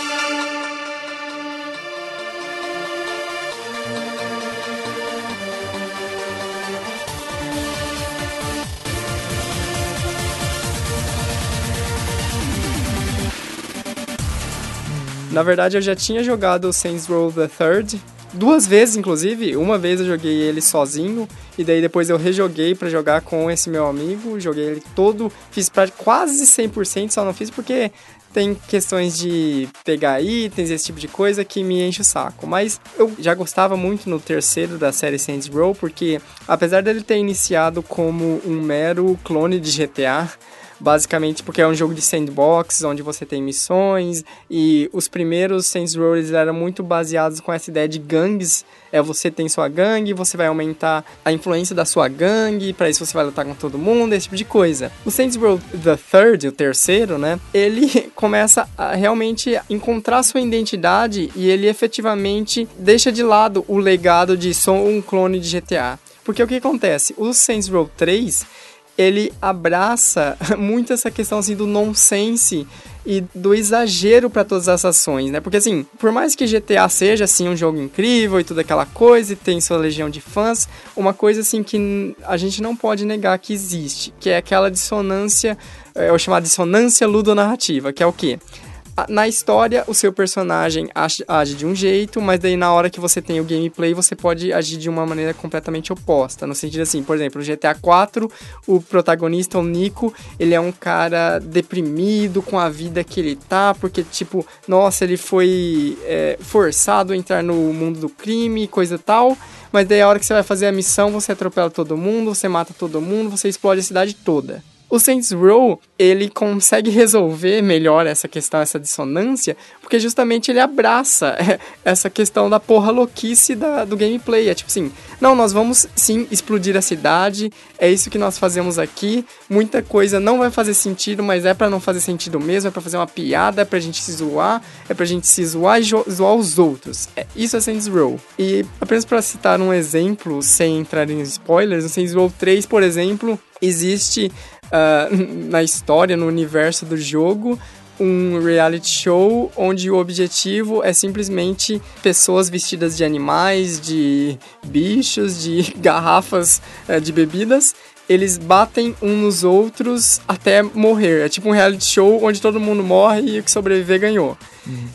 [SPEAKER 1] Na verdade, eu já tinha jogado Saints Row the Third duas vezes, inclusive. Uma vez eu joguei ele sozinho e daí depois eu rejoguei pra jogar com esse meu amigo. Joguei ele todo, fiz pra quase 100%, só não fiz porque tem questões de pegar itens, esse tipo de coisa que me enche o saco. Mas eu já gostava muito no terceiro da série Saints Row, porque apesar dele ter iniciado como um mero clone de GTA, basicamente porque é um jogo de sandbox, onde você tem missões, e os primeiros Saints Row eram muito baseados com essa ideia de gangues, é você tem sua gangue, você vai aumentar a influência da sua gangue, para isso você vai lutar com todo mundo, esse tipo de coisa. O Saints Row The Third, o terceiro, né, ele começa a realmente encontrar sua identidade e ele efetivamente deixa de lado o legado de sou um clone de GTA. Porque o que acontece? O Saints Row 3, ele abraça muito essa questão assim do nonsense e do exagero para todas as ações, né? Porque assim, por mais que GTA seja assim um jogo incrível e toda aquela coisa e tem sua legião de fãs, uma coisa assim que a gente não pode negar que existe, que é aquela dissonância, é o chamado dissonância ludonarrativa, que é o quê? Na história, o seu personagem age, de um jeito, mas daí na hora que você tem o gameplay, você pode agir de uma maneira completamente oposta. No sentido assim, por exemplo, no GTA 4, o protagonista, o Nico, ele é um cara deprimido com a vida que ele tá, porque, tipo, nossa, ele foi é, forçado a entrar no mundo do crime, coisa tal. Mas daí a hora que você vai fazer a missão, você atropela todo mundo, você mata todo mundo, você explode a cidade toda. O Saints Row, ele consegue resolver melhor essa questão, essa dissonância, porque justamente ele abraça essa questão da porra louquice da, do gameplay. É tipo assim, não, nós vamos sim explodir a cidade, é isso que nós fazemos aqui. Muita coisa não vai fazer sentido, mas é pra não fazer sentido mesmo, é pra fazer uma piada, é pra gente se zoar, é pra gente se zoar e zoar os outros. É, isso é Saints Row. E apenas pra citar um exemplo, sem entrar em spoilers, no Saints Row 3, por exemplo, existe ah, na história, no universo do jogo, um reality show onde o objetivo é simplesmente pessoas vestidas de animais, de bichos, de garrafas eh, de bebidas. Eles batem uns nos outros até morrer. É tipo um reality show onde todo mundo morre e o que sobreviver ganhou.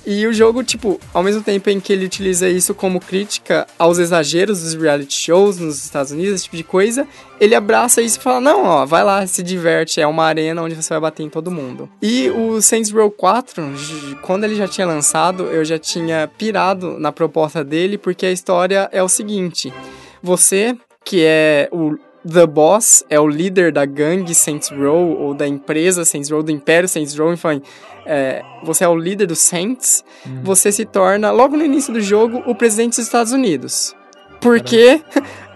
[SPEAKER 1] E o jogo, tipo, ao mesmo tempo em que ele utiliza isso como crítica aos exageros dos reality shows nos Estados Unidos, esse tipo de coisa, ele abraça isso e fala: não, ó, vai lá, se diverte, é uma arena onde você vai bater em todo mundo. E o Saints Row 4, j- quando ele já tinha lançado, eu já tinha pirado na proposta dele, porque a história é o seguinte: você, que é o The Boss, é o líder da gangue Saints Row, ou da empresa Saints Row, do Império Saints Row, enfim, é, você é o líder dos Saints, você se torna, logo no início do jogo, o presidente dos Estados Unidos. Porque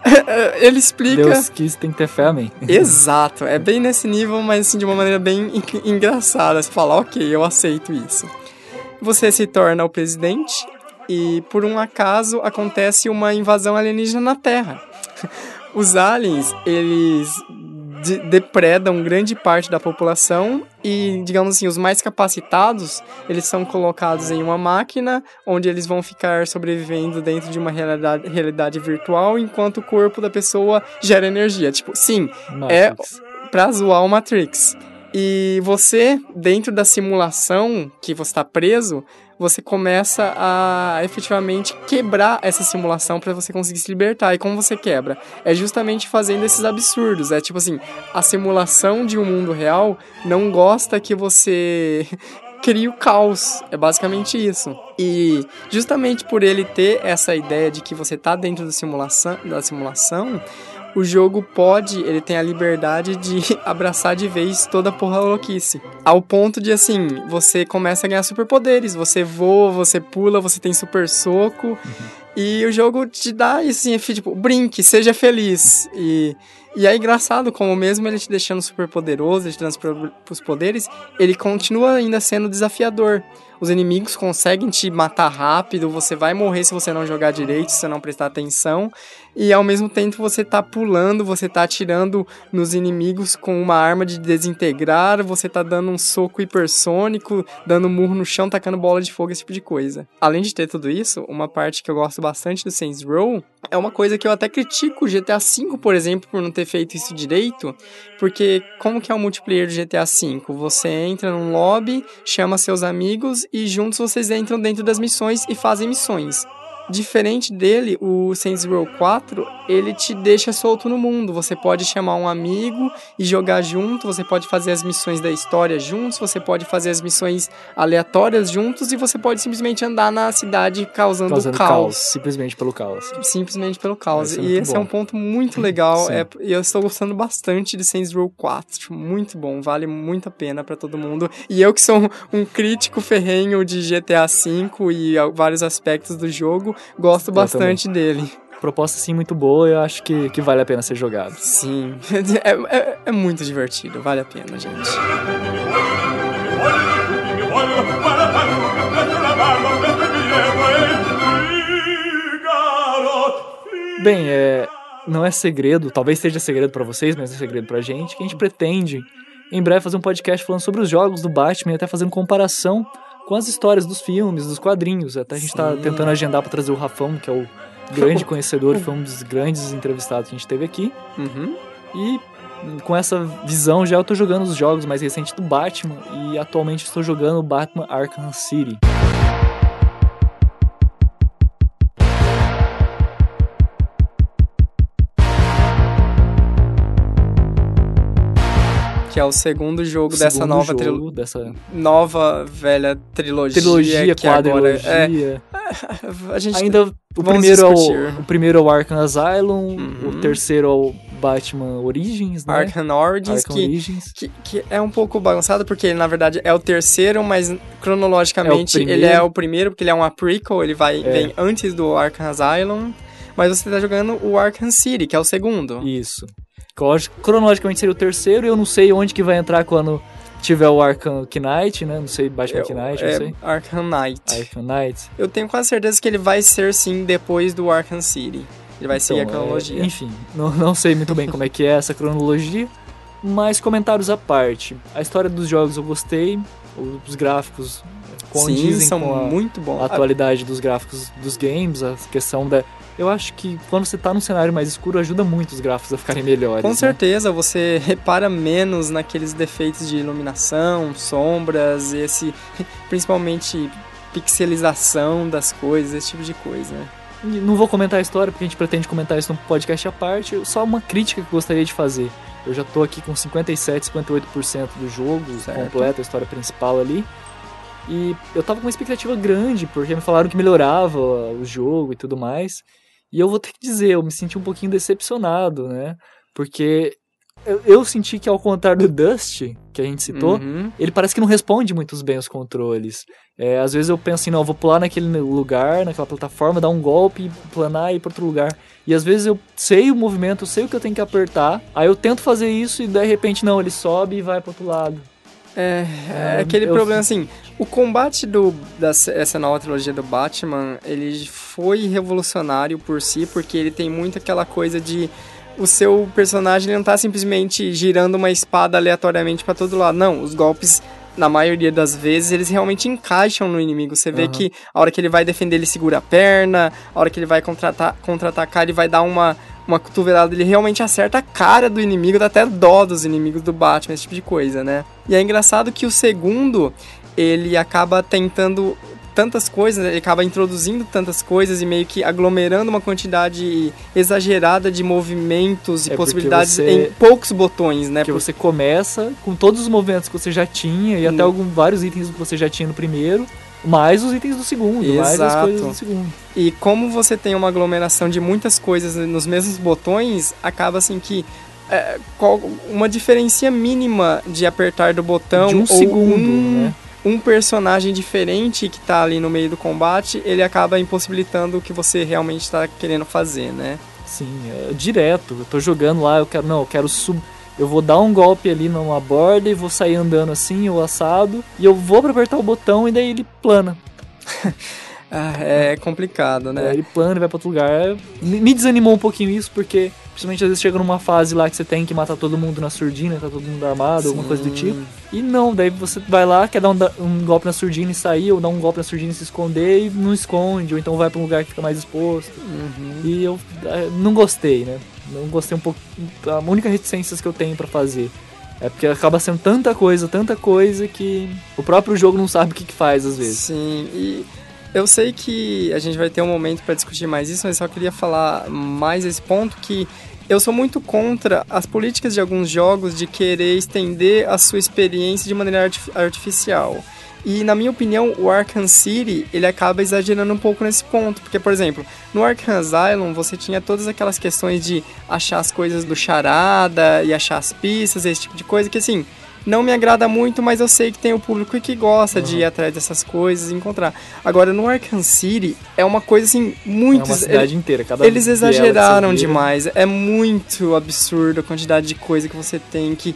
[SPEAKER 1] ele explica.
[SPEAKER 2] Deus quis, tem que ter fé, amém.
[SPEAKER 1] Exato, é bem nesse nível, mas assim, de uma maneira bem en- engraçada. Você fala, ok, eu aceito isso. Você se torna o presidente e, por um acaso, acontece uma invasão alienígena na Terra. Os aliens, eles de- depredam grande parte da população e, digamos assim, os mais capacitados, eles são colocados em uma máquina onde eles vão ficar sobrevivendo dentro de uma realidade, realidade virtual enquanto o corpo da pessoa gera energia. Tipo, sim, é
[SPEAKER 2] Matrix.
[SPEAKER 1] pra zoar o Matrix. E você, dentro da simulação que você está preso, você começa a efetivamente quebrar essa simulação para você conseguir se libertar. E como você quebra? É justamente fazendo esses absurdos. É tipo assim, a simulação de um mundo real não gosta que você cria o caos. É basicamente isso. E justamente por ele ter essa ideia de que você tá dentro da simulação, da simulação o jogo pode, ele tem a liberdade de abraçar de vez toda a porra louquice. Ao ponto de, assim, você começa a ganhar superpoderes. Você voa, você pula, você tem super soco. E o jogo te dá, assim, tipo, brinque, seja feliz. E e é engraçado como mesmo ele te deixando super poderoso, te dando os poderes, ele continua ainda sendo desafiador. Os inimigos conseguem te matar rápido, você vai morrer se você não jogar direito, se você não prestar atenção. E ao mesmo tempo você tá pulando, você tá atirando nos inimigos com uma arma de desintegrar, você tá dando um soco hipersônico, dando murro no chão, tacando bola de fogo, esse tipo de coisa. Além de ter tudo isso, uma parte que eu gosto bastante do Saints Row é uma coisa que eu até critico o GTA V, por exemplo, por não ter feito isso direito, porque como que é o multiplayer do GTA V? Você entra num lobby, chama seus amigos e juntos vocês entram dentro das missões e fazem missões. Diferente dele, o Saints Row 4, ele te deixa solto no mundo. Você pode chamar um amigo e jogar junto, você pode fazer as missões da história juntos, você pode fazer as missões aleatórias juntos e você pode simplesmente andar na cidade causando, causando caos. caos.
[SPEAKER 2] Simplesmente pelo caos.
[SPEAKER 1] Simplesmente pelo caos. É e esse bom. é um ponto muito legal. é, e eu estou gostando bastante de Saints Row 4. Muito bom, vale muito a pena para todo mundo. E eu que sou um crítico ferrenho de GTA V e vários aspectos do jogo, gosto bastante dele.
[SPEAKER 2] Proposta, sim, muito boa eu acho que, que vale a pena ser jogado.
[SPEAKER 1] Sim, é, é, é muito divertido, vale a pena, gente.
[SPEAKER 2] Bem, é, não é segredo, talvez seja segredo para vocês, mas é segredo pra gente, que a gente pretende em breve fazer um podcast falando sobre os jogos do Batman e até fazendo comparação com as histórias dos filmes, dos quadrinhos. Até a gente tá Sim. tá tentando agendar para trazer o Rafão, que é o grande conhecedor, foi um dos grandes entrevistados que a gente teve aqui.
[SPEAKER 1] Uhum.
[SPEAKER 2] E com essa visão já eu tô jogando os jogos mais recentes do Batman e atualmente estou jogando o Batman Arkham City.
[SPEAKER 1] Que é o segundo jogo o dessa nova
[SPEAKER 2] jogo dessa
[SPEAKER 1] nova velha trilogia.
[SPEAKER 2] Trilogia, que quadrilogia.
[SPEAKER 1] Agora é, a gente
[SPEAKER 2] ainda o primeiro, é o, o primeiro é o Arkham Asylum, uhum. o terceiro é o Batman Origins, né?
[SPEAKER 1] Arkham Origins, Arkham que, Origins. Que, que, é um pouco bagunçado, porque ele, na verdade, é o terceiro, mas cronologicamente é ele é o primeiro, porque ele é uma prequel, ele vai, é. vem antes do Arkham Asylum. Mas você tá jogando o Arkham City, que é o segundo.
[SPEAKER 2] Isso cronologicamente seria o terceiro, e eu não sei onde que vai entrar quando tiver o Arkham Knight, né? Não sei, Batman é, Knight, não é sei.
[SPEAKER 1] Arkham Knight.
[SPEAKER 2] Arkham Knight.
[SPEAKER 1] Eu tenho quase certeza que ele vai ser, sim, depois do Arkham City. Ele vai então, seguir a cronologia.
[SPEAKER 2] É, enfim, não, não sei muito bem como é que é essa cronologia, mas comentários à parte. A história dos jogos eu gostei, os gráficos condizem
[SPEAKER 1] Sim, são
[SPEAKER 2] com a,
[SPEAKER 1] muito bons.
[SPEAKER 2] a atualidade dos gráficos dos games, a questão da eu acho que quando você tá num cenário mais escuro, ajuda muito os gráficos a ficarem melhores.
[SPEAKER 1] Com
[SPEAKER 2] né?
[SPEAKER 1] certeza, você repara menos naqueles defeitos de iluminação, sombras, esse principalmente pixelização das coisas, esse tipo de coisa.
[SPEAKER 2] Não vou comentar a história porque a gente pretende comentar isso no podcast à parte, só uma crítica que eu gostaria de fazer. Eu já tô aqui com 57, 58% do jogo certo. completo, a história principal ali. E eu tava com uma expectativa grande, porque me falaram que melhorava o jogo e tudo mais. E eu vou ter que dizer, eu me senti um pouquinho decepcionado, né? Porque eu, eu senti que ao contrário do Dust, que a gente citou, uhum. ele parece que não responde muito bem os controles. É, às vezes eu penso assim, não, eu vou pular naquele lugar, naquela plataforma, dar um golpe, planar e ir para outro lugar. E às vezes eu sei o movimento, eu sei o que eu tenho que apertar, aí eu tento fazer isso e de repente não, ele sobe e vai para outro lado.
[SPEAKER 1] É, é, é aquele problema assim, o combate do, dessa nova trilogia do Batman, ele foi revolucionário por si, porque ele tem muito aquela coisa de o seu personagem não tá simplesmente girando uma espada aleatoriamente para todo lado. Não, os golpes na maioria das vezes, eles realmente encaixam no inimigo. Você vê uhum. que a hora que ele vai defender, ele segura a perna, a hora que ele vai contra-atacar, contra ele vai dar uma, uma cotovelada, ele realmente acerta a cara do inimigo, dá até dó dos inimigos do Batman, esse tipo de coisa, né? E é engraçado que o segundo, ele acaba tentando tantas coisas, ele acaba introduzindo tantas coisas e meio que aglomerando uma quantidade exagerada de movimentos e
[SPEAKER 2] É
[SPEAKER 1] possibilidades
[SPEAKER 2] você-
[SPEAKER 1] em poucos botões, né?
[SPEAKER 2] Que
[SPEAKER 1] Por-
[SPEAKER 2] você começa com todos os movimentos que você já tinha e até
[SPEAKER 1] Hum.
[SPEAKER 2] algum, vários itens que você já tinha no primeiro, mais os itens do segundo, mais as
[SPEAKER 1] Exato.
[SPEAKER 2] coisas do segundo.
[SPEAKER 1] E como você tem uma aglomeração de muitas coisas nos mesmos botões, acaba assim que é, uma diferença mínima de apertar do botão
[SPEAKER 2] de um
[SPEAKER 1] ou
[SPEAKER 2] segundo,
[SPEAKER 1] um,
[SPEAKER 2] né?
[SPEAKER 1] um personagem diferente que tá ali no meio do combate, ele acaba impossibilitando o que você realmente está querendo fazer, né?
[SPEAKER 2] Sim, é direto. Eu tô jogando lá, eu quero. Não, eu quero sub. Eu vou dar um golpe ali numa borda e vou sair andando assim, ou assado, e eu vou pra apertar o botão e daí ele plana.
[SPEAKER 1] Ah, é complicado,
[SPEAKER 2] É,
[SPEAKER 1] né?
[SPEAKER 2] ele plana e vai pra outro lugar. Me me desanimou um pouquinho isso, porque principalmente às vezes chega numa fase lá que você tem que matar todo mundo na surdina, tá todo mundo armado, alguma coisa do tipo. E não, daí você vai lá, quer dar um, um golpe na surdina e sair, ou dar um golpe na surdina e se esconder e não esconde, ou então vai pra um lugar que fica mais exposto.
[SPEAKER 1] Uhum.
[SPEAKER 2] E eu eh, não gostei, né? Não gostei um pouco. A única reticência que eu tenho pra fazer é porque acaba sendo tanta coisa, tanta coisa que o próprio jogo não sabe o que, que faz às vezes.
[SPEAKER 1] Sim, e eu sei que a gente vai ter um momento para discutir mais isso, mas só queria falar mais esse ponto que eu sou muito contra as políticas de alguns jogos de querer estender a sua experiência de maneira artif- artificial. E na minha opinião, o Arkham City, ele acaba exagerando um pouco nesse ponto, porque por exemplo, no Arkham Asylum você tinha todas aquelas questões de achar as coisas do charada e achar as pistas, esse tipo de coisa que assim, não me agrada muito, mas eu sei que tem o público que gosta de ir atrás dessas coisas e encontrar. Agora, no Arkham City, é uma coisa assim,
[SPEAKER 2] É
[SPEAKER 1] muito.
[SPEAKER 2] uma cidade inteira. Cada
[SPEAKER 1] Eles exageraram demais. É muito absurdo a quantidade de coisa que você tem que.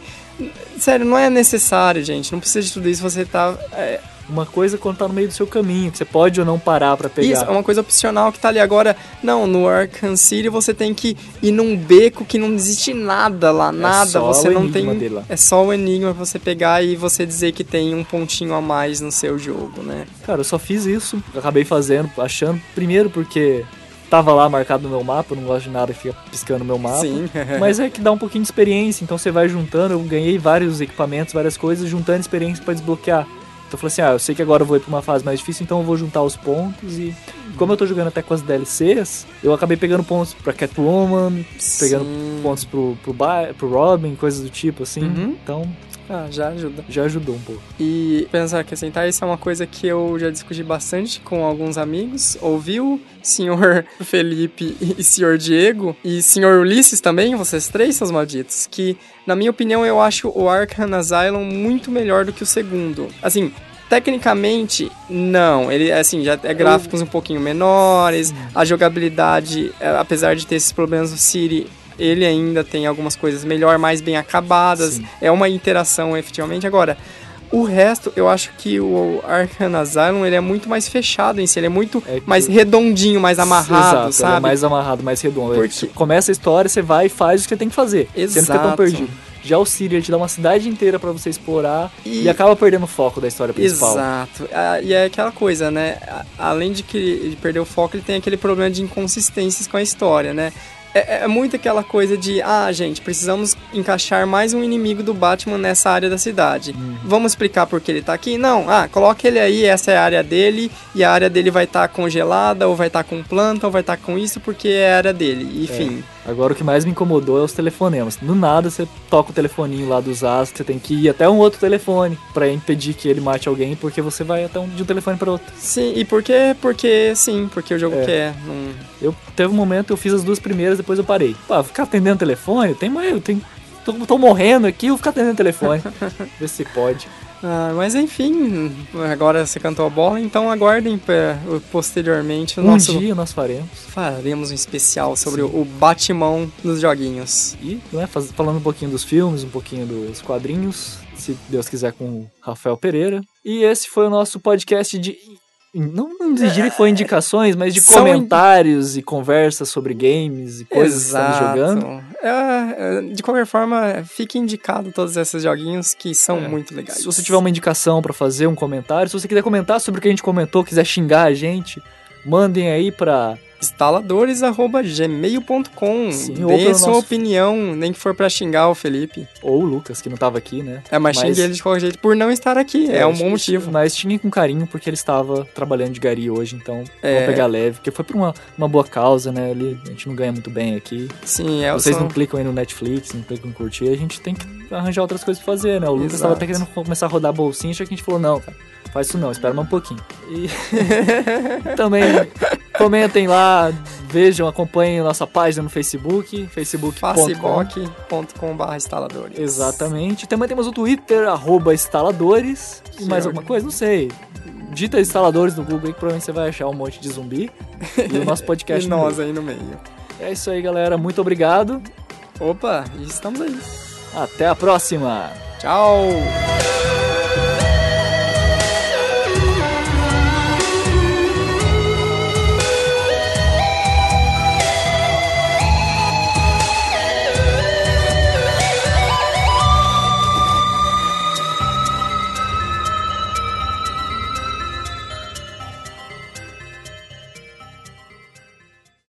[SPEAKER 1] Sério, não é necessário, gente. Não precisa de tudo isso. Você tá. é,
[SPEAKER 2] Uma coisa quando tá no meio do seu caminho, que você pode ou não parar pra pegar.
[SPEAKER 1] Isso, é uma coisa opcional que tá ali agora. Não, no Arkham City você tem que ir num beco que não existe nada lá, nada.
[SPEAKER 2] só
[SPEAKER 1] você não tem. É só o enigma pra você pegar e você dizer que tem um pontinho a mais no seu jogo, né?
[SPEAKER 2] Cara, eu só fiz isso, acabei fazendo, achando. Primeiro porque tava lá marcado no meu mapa, eu não gosto de nada que fica piscando no meu mapa.
[SPEAKER 1] Sim.
[SPEAKER 2] Mas é que dá um pouquinho de experiência, então você vai juntando. Eu ganhei vários equipamentos, várias coisas, juntando experiência pra desbloquear. Então eu falei assim: ah, eu sei que agora eu vou ir pra uma fase mais difícil, então eu vou juntar os pontos. E como eu tô jogando até com as DLCs, eu acabei pegando pontos pra Catwoman, pegando
[SPEAKER 1] Sim.
[SPEAKER 2] pontos pro, pro, pro Robin, coisas do tipo assim.
[SPEAKER 1] Uhum.
[SPEAKER 2] Então
[SPEAKER 1] Ah, já ajuda.
[SPEAKER 2] já ajudou um pouco.
[SPEAKER 1] E pensar acrescentar, isso é uma coisa que eu já discuti bastante com alguns amigos. Ouviu, senhor Felipe e senhor Diego, e senhor Ulisses também, vocês três, seus malditos, que, na minha opinião, eu acho o Arkham Asylum muito melhor do que o segundo. Assim, tecnicamente, não. Ele, assim, já é gráficos um pouquinho menores, a jogabilidade, é, apesar de ter esses problemas no City, ele ainda tem algumas coisas melhor, mais bem acabadas.
[SPEAKER 2] Sim.
[SPEAKER 1] É uma interação, efetivamente. Agora, o resto, eu acho que o Arkham Asylum, ele é muito mais fechado em si. Ele é muito
[SPEAKER 2] É que-
[SPEAKER 1] mais redondinho, mais amarrado,
[SPEAKER 2] Exato,
[SPEAKER 1] sabe?
[SPEAKER 2] É mais amarrado, mais redondo.
[SPEAKER 1] Porque-
[SPEAKER 2] Você Começa a história, você vai e faz o que você tem que fazer. Você não fica tão
[SPEAKER 1] Exato.
[SPEAKER 2] perdido. Já o Siri, ele te dá uma cidade inteira pra você explorar e...
[SPEAKER 1] E-
[SPEAKER 2] acaba perdendo o foco da história principal.
[SPEAKER 1] Exato. Ah, E é aquela coisa, né? Além de que de perder o foco, ele tem aquele problema de inconsistências com a história, né? É, é muito aquela coisa de, ah, gente, precisamos encaixar mais um inimigo do Batman nessa área da cidade.
[SPEAKER 2] Uhum.
[SPEAKER 1] Vamos explicar por que ele tá aqui? Não, ah, coloca ele aí, essa é a área dele, e a área dele vai estar congelada, ou vai estar com planta, ou vai estar com isso, porque é a área dele. Enfim.
[SPEAKER 2] Agora o que mais me incomodou é os telefonemas. Do nada você toca o telefoninho lá dos astros, você tem que ir até um outro telefone pra impedir que ele mate alguém, porque você vai até um, de um telefone para outro.
[SPEAKER 1] Sim, e por quê? Porque sim, porque o jogo
[SPEAKER 2] É.
[SPEAKER 1] quer. Não...
[SPEAKER 2] Eu teve um momento eu fiz as duas primeiras, depois eu parei. Pô, ficar atendendo telefone, tem mais, eu tenho tô, tô morrendo aqui, eu vou ficar atendendo telefone. Vê se pode.
[SPEAKER 1] Ah, mas enfim, agora você cantou a bola, então aguardem pra, posteriormente o
[SPEAKER 2] Um
[SPEAKER 1] nosso.
[SPEAKER 2] dia nós faremos.
[SPEAKER 1] Faremos um especial sobre o, o Batman nos joguinhos.
[SPEAKER 2] E, né, falando um pouquinho dos filmes, um pouquinho dos quadrinhos, se Deus quiser, com o Rafael Pereira. E esse foi o nosso podcast de. Não, não diria que foi indicações, mas de
[SPEAKER 1] São in-
[SPEAKER 2] comentários e conversas sobre games e coisas que estamos jogando.
[SPEAKER 1] É, é, de qualquer forma, fique indicado todos esses joguinhos que são
[SPEAKER 2] É.
[SPEAKER 1] muito legais.
[SPEAKER 2] Se você tiver uma indicação pra fazer, um comentário, se você quiser comentar sobre o que a gente comentou, quiser xingar a gente, mandem aí pra
[SPEAKER 1] instaladores.gmail.com. Dê sua
[SPEAKER 2] nosso-
[SPEAKER 1] opinião, nem que for pra xingar o Felipe.
[SPEAKER 2] Ou o Lucas, que não tava aqui, né?
[SPEAKER 1] É, mas,
[SPEAKER 2] Mas-
[SPEAKER 1] xingue ele de qualquer jeito por não estar aqui. É, um bom motivo.
[SPEAKER 2] Mas xingue com carinho, porque ele estava trabalhando de gari hoje, então
[SPEAKER 1] É.
[SPEAKER 2] vamos pegar leve. Porque foi por uma, uma boa causa, né? Ele, a gente não ganha muito bem aqui.
[SPEAKER 1] Sim, é o
[SPEAKER 2] Vocês não clicam aí no Netflix, não clicam em curtir, a gente tem que arranjar outras coisas pra fazer, né? O Lucas
[SPEAKER 1] Exato.
[SPEAKER 2] tava até querendo começar a rodar bolsinha, só que a gente falou, não, cara, faz isso não, espera mais um pouquinho. E também comentem lá, vejam, acompanhem nossa página no Facebook, facebook.com.
[SPEAKER 1] facebook.com.br instaladores.
[SPEAKER 2] Exatamente. Também temos o Twitter, arroba instaladores. E mais alguma coisa? Não sei. Dita instaladores no Google aí que provavelmente você vai achar um monte de zumbi. E o nosso podcast
[SPEAKER 1] E
[SPEAKER 2] no
[SPEAKER 1] nós
[SPEAKER 2] meio.
[SPEAKER 1] aí no meio.
[SPEAKER 2] É isso aí, galera. Muito obrigado.
[SPEAKER 1] Opa, estamos aí.
[SPEAKER 2] Até a próxima.
[SPEAKER 1] Tchau!